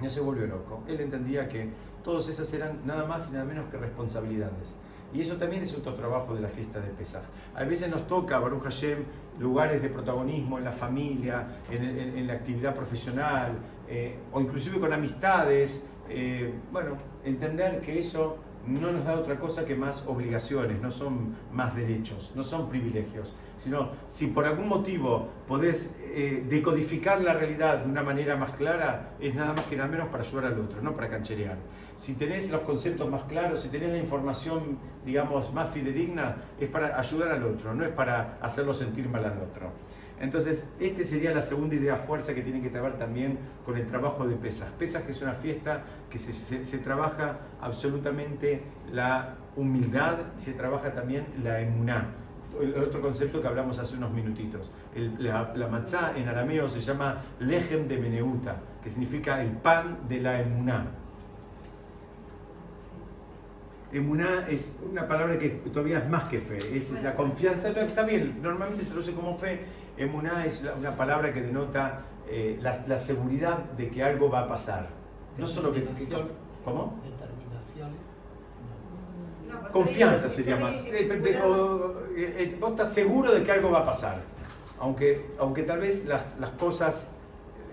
A: no se volvió loco. Él entendía que todas esas eran nada más y nada menos que responsabilidades. Y eso también es otro trabajo de la fiesta de Pesaj. A veces nos toca, Baruch Hashem, lugares de protagonismo en la familia, en, la actividad profesional, eh, o inclusive con amistades. Eh, bueno, entender que eso no nos da otra cosa que más obligaciones, no son más derechos, no son privilegios, sino si por algún motivo podés eh, decodificar la realidad de una manera más clara, es nada más que nada menos para ayudar al otro, no para cancherear. Si tenés los conceptos más claros, si tenés la información, digamos, más fidedigna, es para ayudar al otro, no es para hacerlo sentir mal al otro. Entonces, esta sería la segunda idea fuerza que tiene que ver también con el trabajo de Pesas. Pesas que es una fiesta que se, trabaja absolutamente la humildad se trabaja también la emuná. El otro concepto que hablamos hace unos minutitos. la, la en arameo se llama lejem de meneuta, que significa el pan de la emuná. Emuná es una palabra que todavía es más que fe, es, la confianza. Está bien, normalmente se traduce como fe, Emuná es una palabra que denota eh, la, seguridad de que algo va a pasar. No solo que... ¿Cómo? Determinación. Confianza sería más. Eh, eh, vos estás seguro de que algo va a pasar. Aunque, aunque tal vez las, las cosas,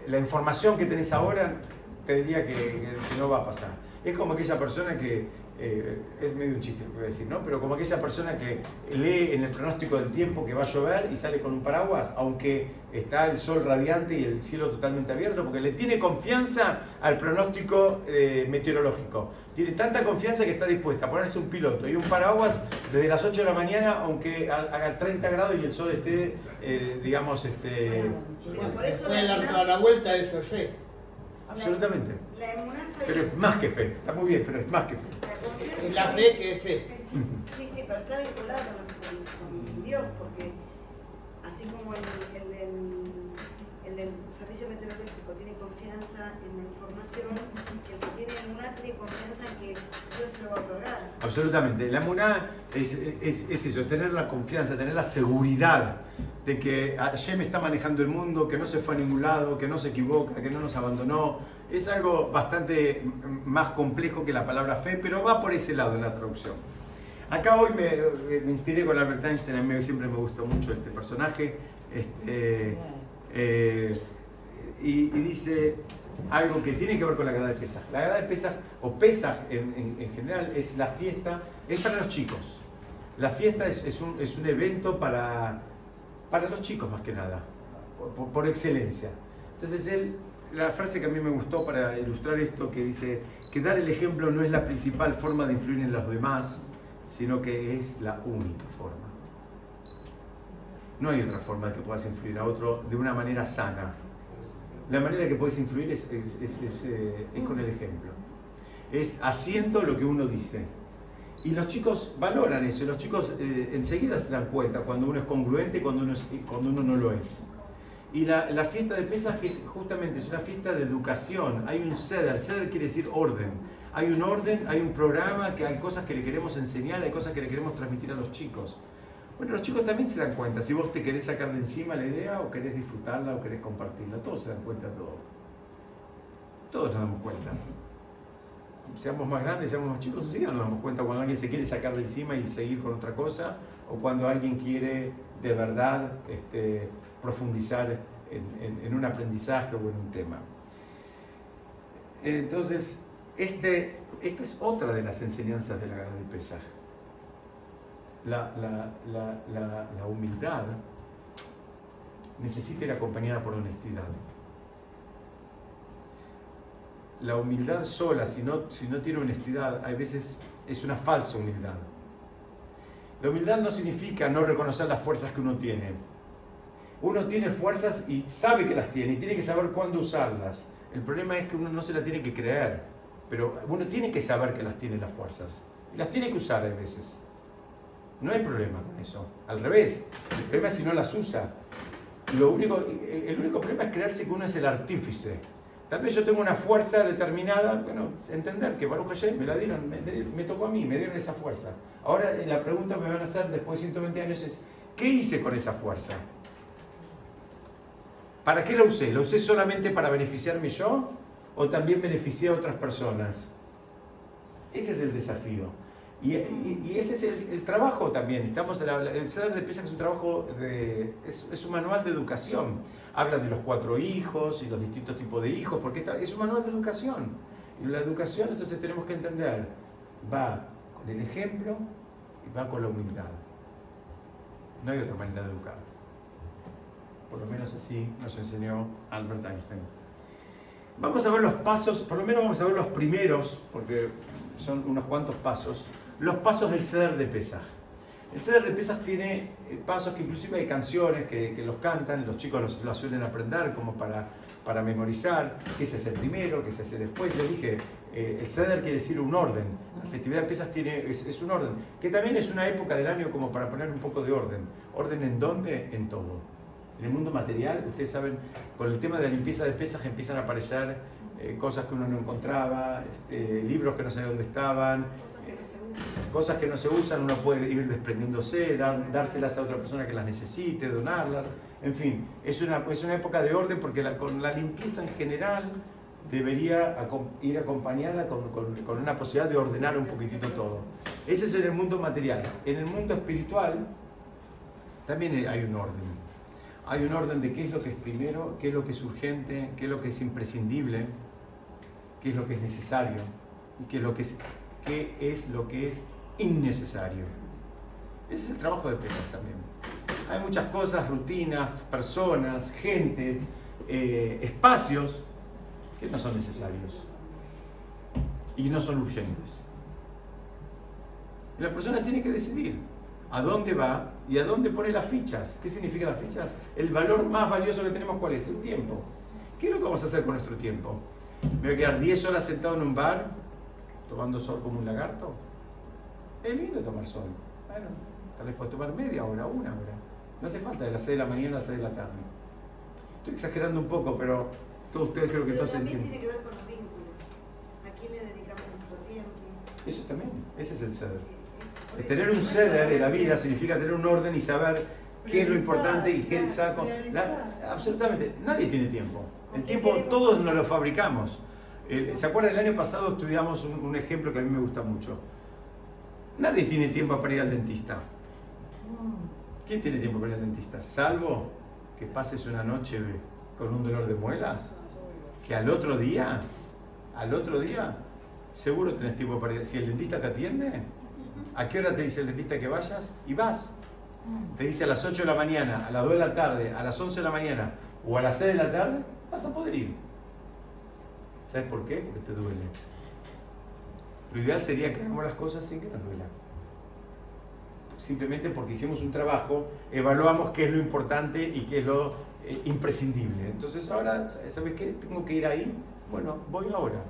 A: la información que tenés ahora te diría que, que no va a pasar. Es como aquella persona que eh, es medio un chiste lo que voy a decir, ¿no? Pero como aquella persona que lee en el pronóstico del tiempo que va a llover y sale con un paraguas, aunque está el sol radiante y el cielo totalmente abierto, porque le tiene confianza al pronóstico eh, meteorológico. Tiene tanta confianza que está dispuesta a ponerse un piloto y un paraguas desde las 8 de la mañana, aunque haga 30 grados y el sol esté, eh, digamos, este...
D: Por eso puede dar toda la vuelta, eso es fe.
A: Absolutamente. Pero es más que fe. Está muy bien, pero es más que fe.
D: Es la fe que es fe.
B: Sí, sí, pero está vinculado con, Dios, porque así como el, el, del servicio meteorológico tiene confianza en la información, el que tiene emuná tiene confianza en que Dios se lo va a otorgar.
A: Absolutamente. La emuná es, es, es eso, es tener la confianza, tener la seguridad de que Hashem está manejando el mundo, que no se fue a ningún lado, que no se equivoca, que no nos abandonó. Es algo bastante más complejo que la palabra fe, pero va por ese lado en la traducción. Acá hoy me, inspiré con Albert Einstein, a mí siempre me gustó mucho este personaje, este, eh, y, dice algo que tiene que ver con la Gada de Pesach. La Gada de Pesach, o Pesach en, general, es la fiesta, es para los chicos. La fiesta es, un, es un evento para para los chicos más que nada, por, excelencia. Entonces él, la frase que a mí me gustó para ilustrar esto, que dice que dar el ejemplo no es la principal forma de influir en los demás, sino que es la única forma. No hay otra forma de que puedas influir a otro de una manera sana. La manera que puedes influir es, es, eh, con el ejemplo. Es haciendo lo que uno dice. Y los chicos valoran eso, los chicos eh, enseguida se dan cuenta cuando uno es congruente y cuando uno, cuando uno no lo es. Y la, fiesta de Pesaj es justamente es una fiesta de educación, hay un ceder, ceder quiere decir orden. Hay un orden, hay un programa, que hay cosas que le queremos enseñar, hay cosas que le queremos transmitir a los chicos. Bueno, los chicos también se dan cuenta, si vos te querés sacar de encima la idea o querés disfrutarla o querés compartirla, todos se dan cuenta, todos. Todos nos damos cuenta seamos más grandes, seamos más chicos, sí nos damos cuenta cuando alguien se quiere sacar de encima y seguir con otra cosa, o cuando alguien quiere de verdad este, profundizar en, un aprendizaje o en un tema. Entonces, este, esta es otra de las enseñanzas de la gana de Pesaj. La, la humildad necesita ir acompañada por honestidad la humildad sola, si no, si no tiene honestidad, a veces es una falsa humildad. La humildad no significa no reconocer las fuerzas que uno tiene. Uno tiene fuerzas y sabe que las tiene y tiene que saber cuándo usarlas. El problema es que uno no se la tiene que creer, pero uno tiene que saber que las tiene las fuerzas. Y las tiene que usar a veces. No hay problema con eso. Al revés, el problema es si no las usa. Lo único, el único problema es creerse que uno es el artífice Tal vez yo tengo una fuerza determinada, bueno, entender que Baruch Hashem me la dieron, me, me- me tocó a mí, me dieron esa fuerza. Ahora eh, la pregunta que me van a hacer después de 120 años es, ¿qué hice con esa fuerza? ¿Para qué la usé? ¿La usé solamente para beneficiarme yo o también beneficié a otras personas? Ese es el desafío. Y, ese es el, trabajo también. Estamos, el Ceder de Pesach es un trabajo, es, un manual de educación. Habla de los cuatro hijos y los distintos tipos de hijos, porque esta- es un manual de educación. Y la educación entonces tenemos que entender, va con el ejemplo y va con la humildad. No hay otra manera de educar. Por lo menos así nos enseñó Albert Einstein. Vamos a ver los pasos, por lo menos vamos a ver los primeros, porque son unos cuantos pasos, los pasos del ceder de Pesaj. El ceder de Pesaj tiene eh, pasos que inclusive hay canciones que, que los cantan, los chicos los, los suelen aprender como para, para memorizar, qué se hace primero, qué se hace después. Yo dije, eh, el ceder quiere decir un orden, la festividad de Pesaj tiene, es, es un orden, que también es una época del año como para poner un poco de orden. ¿Orden en dónde? En todo. En el mundo material, ustedes saben, con el tema de la limpieza de pesas empiezan a aparecer eh, cosas que uno no encontraba, este, libros que no sabía dónde estaban,
B: Cosas que no se usan.
A: cosas que no se usan, uno puede ir desprendiéndose, dar- dárselas a otra persona que las necesite, donarlas, en fin, es una, es una época de orden porque la- con la limpieza en general debería ir acompañada con, con- con una posibilidad de ordenar un poquitito todo. Ese es en el mundo material. En el mundo espiritual también hay un orden. Hay un orden de qué es lo que es primero, qué es lo que es urgente, qué es lo que es imprescindible, qué es lo que es necesario y qué es lo que es, qué es, lo que es innecesario. Ese es el trabajo de Pesach también. Hay muchas cosas, rutinas, personas, gente, eh, espacios que no son necesarios y no son urgentes. Y la persona tiene que decidir a dónde va y a dónde pone las fichas. ¿Qué significan las fichas? El valor más valioso que tenemos, ¿cuál es? El tiempo. ¿Qué es lo que vamos a hacer con nuestro tiempo? ¿Me voy a quedar 10 horas sentado en un bar tomando sol como un lagarto? Es lindo tomar sol. Bueno, tal vez puedo tomar media hora, una hora. No hace falta de las 6 de la mañana a las 6 de la tarde. Estoy exagerando un poco, pero todos ustedes creo que
B: Pero
A: todos
B: también
A: entienden.
B: tiene que ver con los vínculos. ¿A quién le dedicamos nuestro tiempo?
A: Eso también, ese es el ceder. Tener un ceder en la vida significa tener un orden y saber qué es lo importante y qué saco. La- absolutamente, nadie tiene tiempo. El
B: ¿Con qué
A: tiempo todos nos lo fabricamos. ¿Se acuerdan? El año pasado estudiamos un, un ejemplo que a mí me gusta mucho. Nadie tiene tiempo para ir al dentista. ¿Quién tiene tiempo para ir al dentista? Salvo que pases una noche con un dolor de muelas, que al otro día, al otro día, seguro tenés tiempo para ir. Si el dentista te atiende, ¿a qué hora te dice el dentista que vayas? Y vas. Te dice a las 8 de la mañana, a las 2 de la tarde, a las 11 de la mañana o a las 6 de la tarde, vas a poder ir. ¿Sabes por qué? Porque te duele. Lo ideal sería que hagamos las cosas sin que nos duela. Simplemente porque hicimos un trabajo, evaluamos qué es lo importante y qué es lo eh, imprescindible. Entonces ahora, ¿sabes qué? Tengo que ir ahí. Bueno, voy ahora.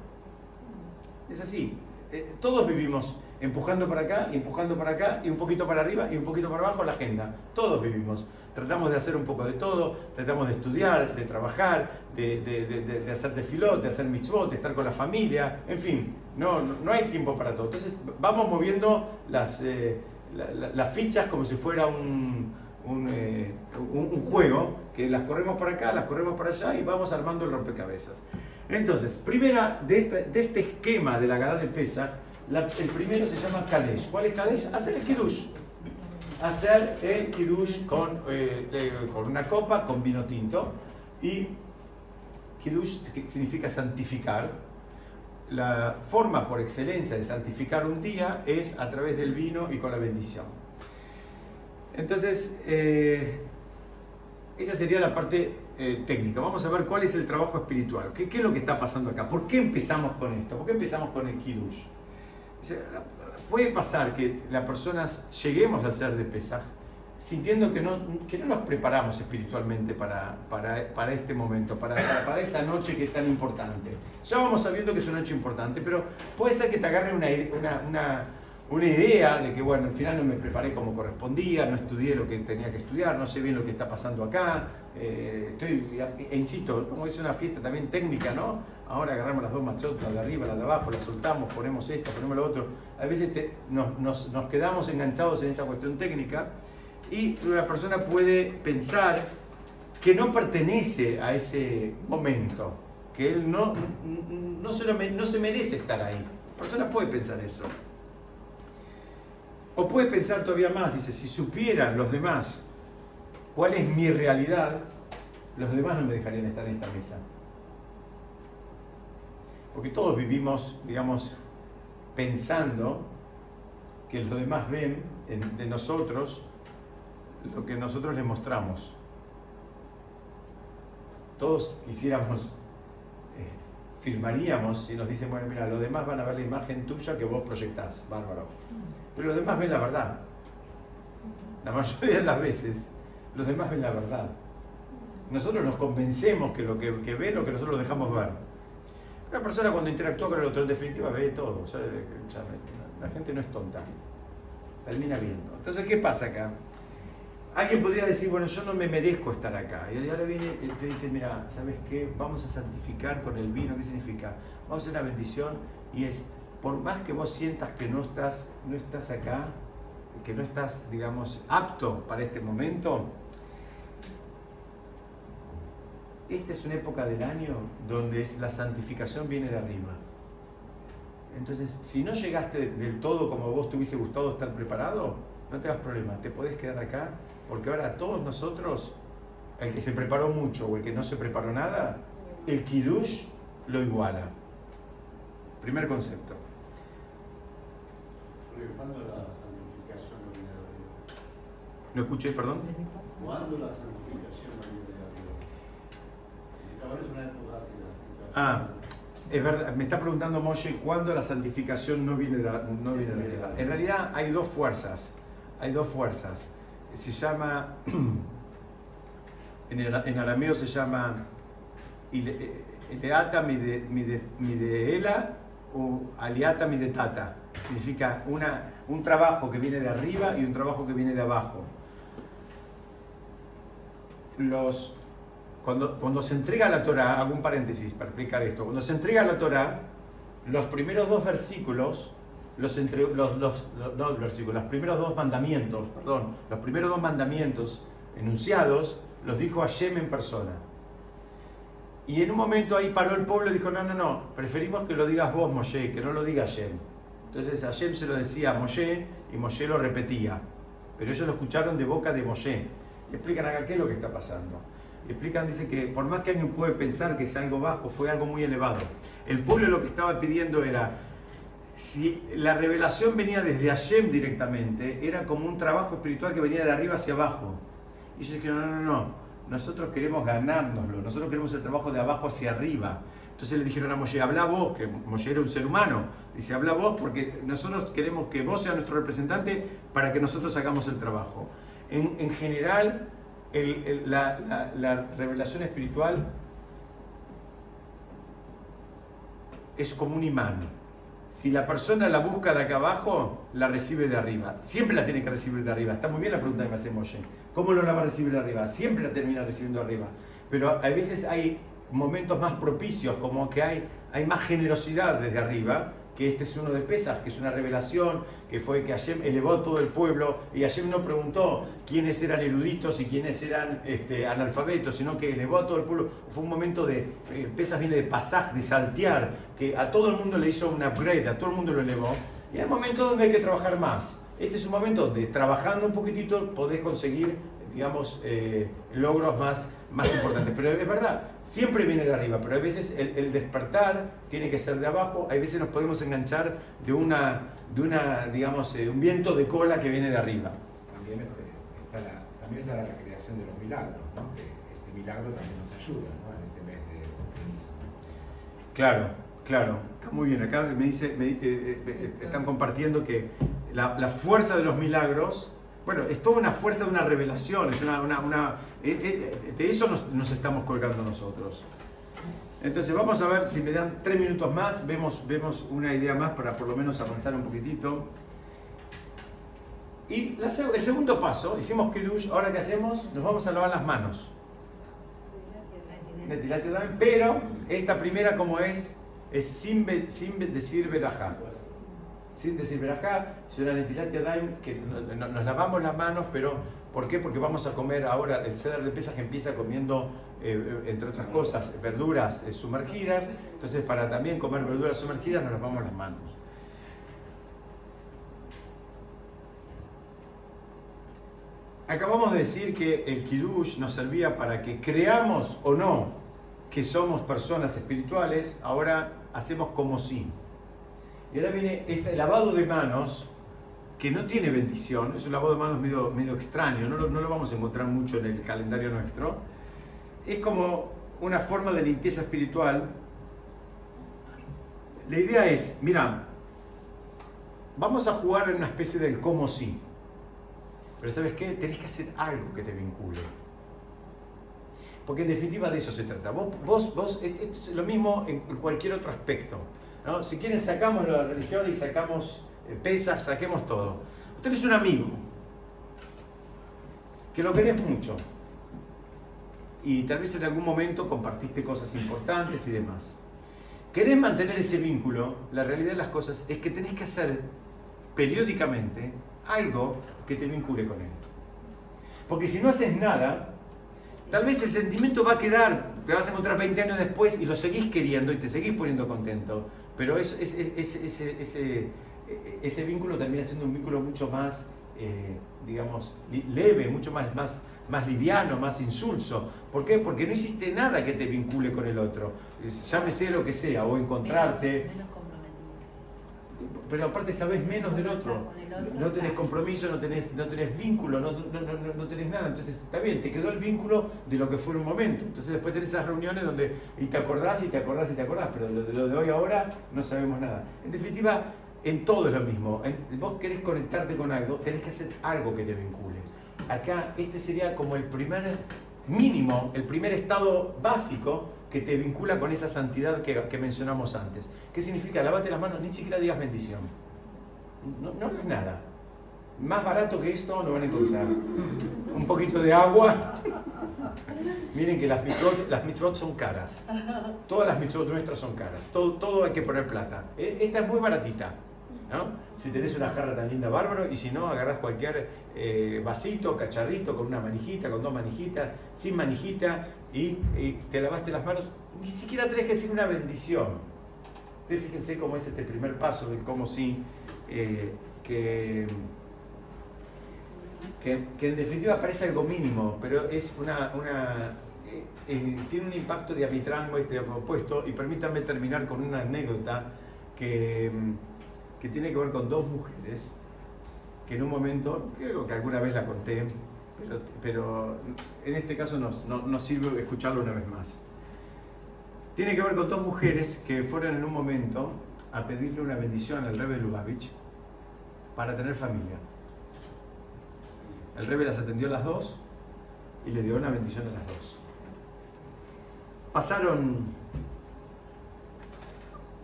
A: Es así. Eh, todos vivimos empujando para acá, y empujando para acá, y un poquito para arriba y un poquito para abajo la agenda. Todos vivimos. Tratamos de hacer un poco de todo, tratamos de estudiar, de trabajar, de, de, de, de- hacer tefilot, de hacer mitzvot, de estar con la familia, en fin, no, no, hay tiempo para todo. Entonces vamos moviendo las, eh, la- la- las fichas como si fuera eh, un- un juego, que las corremos por acá, las corremos por allá y vamos armando el rompecabezas. Entonces, primera de este, de este esquema de la Gadá de Pesa, el primero se llama Kadesh. ¿Cuál es Kadesh? Hacer el Kiddush. Hacer el Kiddush con, eh, una copa, con vino tinto. Y Kiddush significa santificar. La forma por excelencia de santificar un día es a través del vino y con la bendición. Entonces, eh, esa sería la parte eh, técnica. Vamos a ver cuál es el trabajo espiritual. ¿Qué, qué es lo que está pasando acá? ¿Por qué empezamos con esto? ¿Por qué empezamos con el Kiddush? Puede pasar que las personas lleguemos al ser de Pesaj sintiendo que no, que no nos preparamos espiritualmente para, para, para este momento, para, para, esa noche que es tan importante. Ya vamos sabiendo que es una noche importante, pero puede ser que te agarre una, una idea de que, bueno, al final no me preparé como correspondía, no estudié lo que tenía que estudiar, no sé bien lo que está pasando acá, eh, estoy, e insisto, como es una fiesta también técnica, ¿no? Ahora agarramos las dos machotas, de arriba, las de abajo, las soltamos, ponemos esto, ponemos lo otro. A veces nos, nos, nos quedamos enganchados en esa cuestión técnica y una persona puede pensar que no pertenece a ese momento, que él no, no, se, no se merece estar ahí. La persona puede pensar eso. O puede pensar todavía más, dice, si supieran los demás cuál es mi realidad, los demás no me dejarían estar en esta mesa. Porque todos vivimos, digamos, pensando que los demás ven de nosotros lo que nosotros les mostramos. Todos quisiéramos, eh, firmaríamos y nos dicen, bueno, mira, los demás van a ver la imagen tuya que vos proyectás, bárbaro. Pero los demás ven la verdad. La mayoría de las veces, los demás ven la verdad. Nosotros nos convencemos que lo que, que ven lo que nosotros dejamos ver. Una persona cuando interactúa con el otro en definitiva ve todo. La gente no es tonta. Termina viendo. Entonces, ¿qué pasa acá? Alguien podría decir, bueno, yo no me merezco estar acá. Y ahora viene y te dice, mira, ¿sabes qué? Vamos a santificar con el vino. ¿Qué significa? Vamos a hacer una bendición y es, por más que vos sientas que no estás, no estás acá, que no estás, digamos, apto para este momento, esta es una época del año donde la santificación viene de arriba. Entonces, si no llegaste del todo como vos te hubiese gustado estar preparado, no te das problema, te podés quedar acá porque ahora todos nosotros, el que se preparó mucho o el que no se preparó nada, el kiddush lo iguala. Primer concepto.
E: ¿Cuándo la santificación de arriba?
A: ¿No escuché, perdón?
E: ¿Cuándo la santificación no viene de arriba? Ahora es una época que
A: Ah, es verdad, me está preguntando Moshe cuándo la santificación no viene de, no viene de arriba. En realidad hay dos fuerzas, hay dos fuerzas se llama, en, arameo se llama Ileata Mideela o Aliata Midetata. Significa una, un trabajo que viene de arriba y un trabajo que viene de abajo. Los, cuando, cuando se entrega la Torah, hago un paréntesis para explicar esto, cuando se entrega la Torah, los primeros dos versículos los, entre, los, los, los, versículos, los primeros dos mandamientos, perdón, los primeros dos mandamientos enunciados, los dijo Hashem en persona. Y en un momento ahí paró el pueblo y dijo, no, no, no, preferimos que lo digas vos, Moshe, que no lo diga Hashem. Entonces Hashem se lo decía a Moshe y Moshe lo repetía. Pero ellos lo escucharon de boca de Moshe. Y explican acá qué es lo que está pasando. Y explican, dice que por más que alguien puede pensar que es algo bajo, fue algo muy elevado. El pueblo lo que estaba pidiendo era, si la revelación venía desde Hashem directamente, era como un trabajo espiritual que venía de arriba hacia abajo. Y ellos dijeron, no, no, no, nosotros queremos ganárnoslo, nosotros queremos el trabajo de abajo hacia arriba. Entonces le dijeron a Moshe, habla vos, que Moshe era un ser humano. Dice, habla vos porque nosotros queremos que vos seas nuestro representante para que nosotros hagamos el trabajo. En, general, la, la revelación espiritual es como un imán si la persona la busca de acá abajo, la recibe de arriba. Siempre la tiene que recibir de arriba. Está muy bien la pregunta que me hace Moshe. ¿Cómo no la va a recibir de arriba? Siempre la termina recibiendo de arriba. Pero a veces hay momentos más propicios, como que hay, hay más generosidad desde arriba, que este es uno de Pesas, que es una revelación, que fue que Hashem elevó a todo el pueblo y Hashem no preguntó quiénes eran eruditos y quiénes eran este, analfabetos, sino que elevó a todo el pueblo. Fue un momento de, eh, Pesas viene de pasaje, de saltear, que a todo el mundo le hizo un upgrade, a todo el mundo lo elevó. Y hay momentos donde hay que trabajar más. Este es un momento donde trabajando un poquitito podés conseguir digamos, eh, logros más, más importantes. Pero es verdad, siempre viene de arriba, pero a veces el, despertar tiene que ser de abajo, hay veces nos podemos enganchar de una, de una digamos, eh, un viento de cola que viene de arriba.
C: También está la, también está la recreación de los milagros, ¿no? este milagro también nos ayuda ¿no? en este mes de optimismo.
A: Claro, claro, está muy bien. Acá me dice, me, eh, están compartiendo que la, la fuerza de los milagros bueno, es toda una fuerza de una revelación, es una, una, eh, eh, de eso nos, estamos colgando nosotros. Entonces vamos a ver si me dan tres minutos más, vemos, vemos una idea más para por lo menos avanzar un poquitito. Y el segundo paso, hicimos Kiddush, ahora qué hacemos? Nos vamos a lavar las manos. Pero esta primera como es, es sin, sin decir verajá. Sin decir verajá, una Netilat Yadayim que no- no- nos lavamos las manos, pero ¿por qué? Porque vamos a comer ahora, el ceder de pesas que empieza comiendo, eh, entre otras cosas, verduras eh, sumergidas, entonces para también comer verduras sumergidas nos lavamos las manos. Acabamos de decir que el Kiddush nos servía para que creamos o no que somos personas espirituales, ahora hacemos como si. Y ahora viene este lavado de manos, que no tiene bendición, es un lavado de manos medio, medio extraño, no lo, no lo vamos a encontrar mucho en el calendario nuestro. Es como una forma de limpieza espiritual. La idea es, mira, vamos a jugar en una especie del como si. Pero ¿sabes qué? Tenés que hacer algo que te vincule. Porque en definitiva de eso se trata. Vos, vos, vos es, lo mismo en cualquier otro aspecto. ¿No? Si quieren sacamos la religión y sacamos eh, pesas, saquemos todo. Vos tenés un amigo que lo querés mucho. Y tal vez en algún momento compartiste cosas importantes y demás. Querés mantener ese vínculo, la realidad de las cosas es que tenés que hacer periódicamente algo que te vincule con él. Porque si no haces nada, tal vez el sentimiento va a quedar, te vas a encontrar 20 años después y lo seguís queriendo y te seguís poniendo contento. Pero eso- ese, ese, ese, ese, ese vínculo termina siendo un vínculo mucho más, eh, digamos, leve, mucho más, más, más liviano, más insulso. ¿Por qué? Porque no hiciste nada que te vincule con el otro. Es- Llámese lo que sea, o encontrarte.
F: Menos, menos comprometido.
A: Pero aparte sabes menos del otro.
F: Otro,
A: No tenés compromiso, no tenés, no tenés vínculo, no, no, no, no- tenés nada. Entonces está bien, te quedó el vínculo de lo que fue en un momento. Entonces después tenés esas reuniones donde y te acordás y te acordás y te acordás, pero lo de, lo de hoy ahora no sabemos nada. En definitiva, en todo es lo mismo. En- vos querés conectarte con algo, tenés que hacer algo que te vincule. Acá este sería como el primer mínimo, el primer estado básico que te vincula con esa santidad que, que mencionamos antes. ¿Qué significa? Lavate las manos, ni siquiera digas bendición. No, no hagas nada. Más barato que esto no van a encontrar. Un poquito de agua. Miren que las mitzvot, las mitzvot son caras. Todas las mitzvot nuestras son caras. Todo, todo hay que poner plata. E- Esta es muy baratita. ¿no? Si tenés una jarra tan linda, bárbaro. Y si no, agarrás cualquier eh, vasito, cacharrito, con una manijita, con dos manijitas, sin manijita, y, te lavaste las manos. Ni siquiera tenés que decir una bendición. Fíjense cómo es este primer paso de cómo sí, eh, que, que, en definitiva parece algo mínimo, pero es una, una eh, eh, tiene un impacto diametralmente opuesto. Y permítanme terminar con una anécdota que, mm, que tiene que ver con dos mujeres que en un momento, creo que alguna vez la conté, pero, pero en este caso nos, no- nos sirve escucharlo una vez más. Tiene que ver con dos mujeres que fueron en un momento a pedirle una bendición al Rebbe Lubavitch para tener familia. El Rebbe las atendió a las dos y le dio una bendición a las dos. Pasaron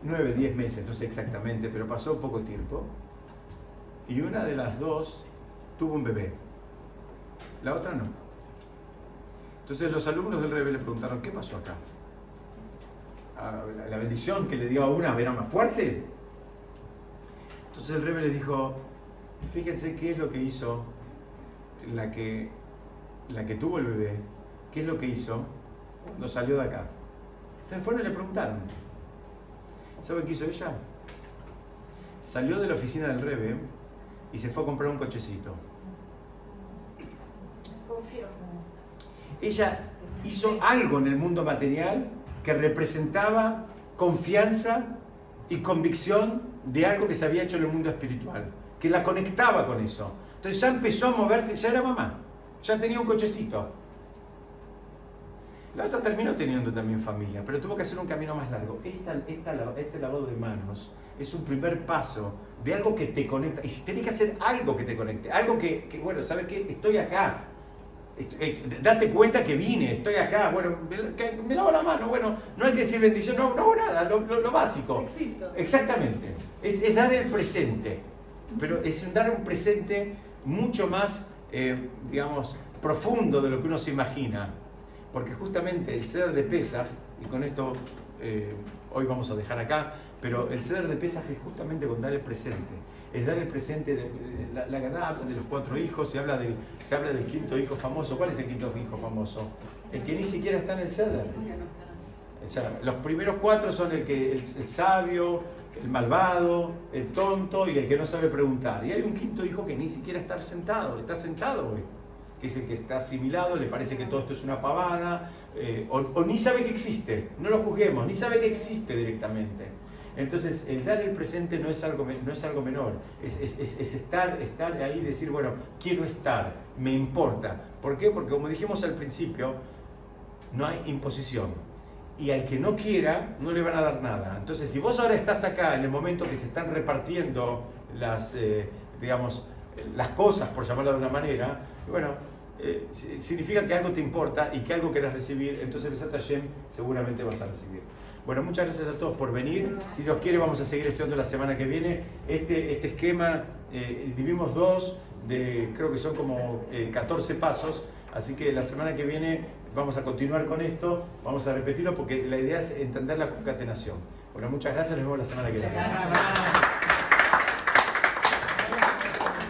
A: nueve, diez meses, no sé exactamente, pero pasó poco tiempo. Y una de las dos tuvo un bebé. La otra no. Entonces los alumnos del Rebbe le preguntaron, ¿qué pasó acá? La- bendición que le dio a una era más fuerte. Entonces el Rebbe les dijo, fíjense qué es lo que hizo la que, la que tuvo el bebé, qué es lo que hizo cuando salió de acá. Entonces fueron y le preguntaron, ¿saben qué hizo ella? Salió de la oficina del Rebbe y se fue a comprar un cochecito.
B: Confío.
A: Ella hizo algo en el mundo material que representaba confianza y convicción de algo que se había hecho en el mundo espiritual, que la conectaba con eso. Entonces ya empezó a moverse, ya era mamá, ya tenía un cochecito. La otra terminó teniendo también familia, pero tuvo que hacer un camino más largo. Esta, esta, este lavado de manos es un primer paso de algo que te conecta. Y si tenés que hacer algo que te conecte, algo que, que, bueno, ¿sabes qué? Estoy acá. Eh, Date cuenta que vine, estoy acá. Bueno, me, lavo la mano. Bueno, no hay que decir bendición, no, no hago nada, lo, lo- lo básico.
B: Existo.
A: Exactamente. Es, es dar el presente. Pero es dar un presente mucho más, eh, digamos, profundo de lo que uno se imagina. Porque justamente el ceder de Pesaj, y con esto eh, hoy vamos a dejar acá, pero el ceder de Pesaj es justamente con dar el presente. Es dar el presente, de, de- la, la habla de los cuatro hijos, se habla, del, se habla del quinto hijo famoso. ¿Cuál es el quinto hijo famoso? El que ni siquiera está en el ceder. O sea, los primeros cuatro son el, que, el, el sabio, el malvado, el tonto y el que no sabe preguntar. Y hay un quinto hijo que ni siquiera está sentado, está sentado hoy, que es el que está asimilado, le parece que todo esto es una pavada, eh, o, o ni sabe que existe, no lo juzguemos, ni sabe que existe directamente. Entonces, el dar el presente no es algo, no es algo menor, es, es- es- es estar, estar ahí y decir, bueno, quiero estar, me importa. ¿Por qué? Porque como dijimos al principio, no hay imposición. Y al que no quiera, no le van a dar nada. Entonces, si vos ahora estás acá en el momento que se están repartiendo las, eh, digamos, las cosas, por llamarlo de una manera, bueno, eh, si- significa que algo te importa y que algo querés recibir, entonces Besat Hashem seguramente vas a recibir. Bueno, muchas gracias a todos por venir. Si Dios quiere, vamos a seguir estudiando la semana que viene. Este, este esquema, eh, dos, creo que son como eh, 14 pasos, así que la semana que viene vamos a continuar con esto, vamos a repetirlo porque la idea es entender la concatenación. Bueno, muchas gracias, nos vemos la semana que viene.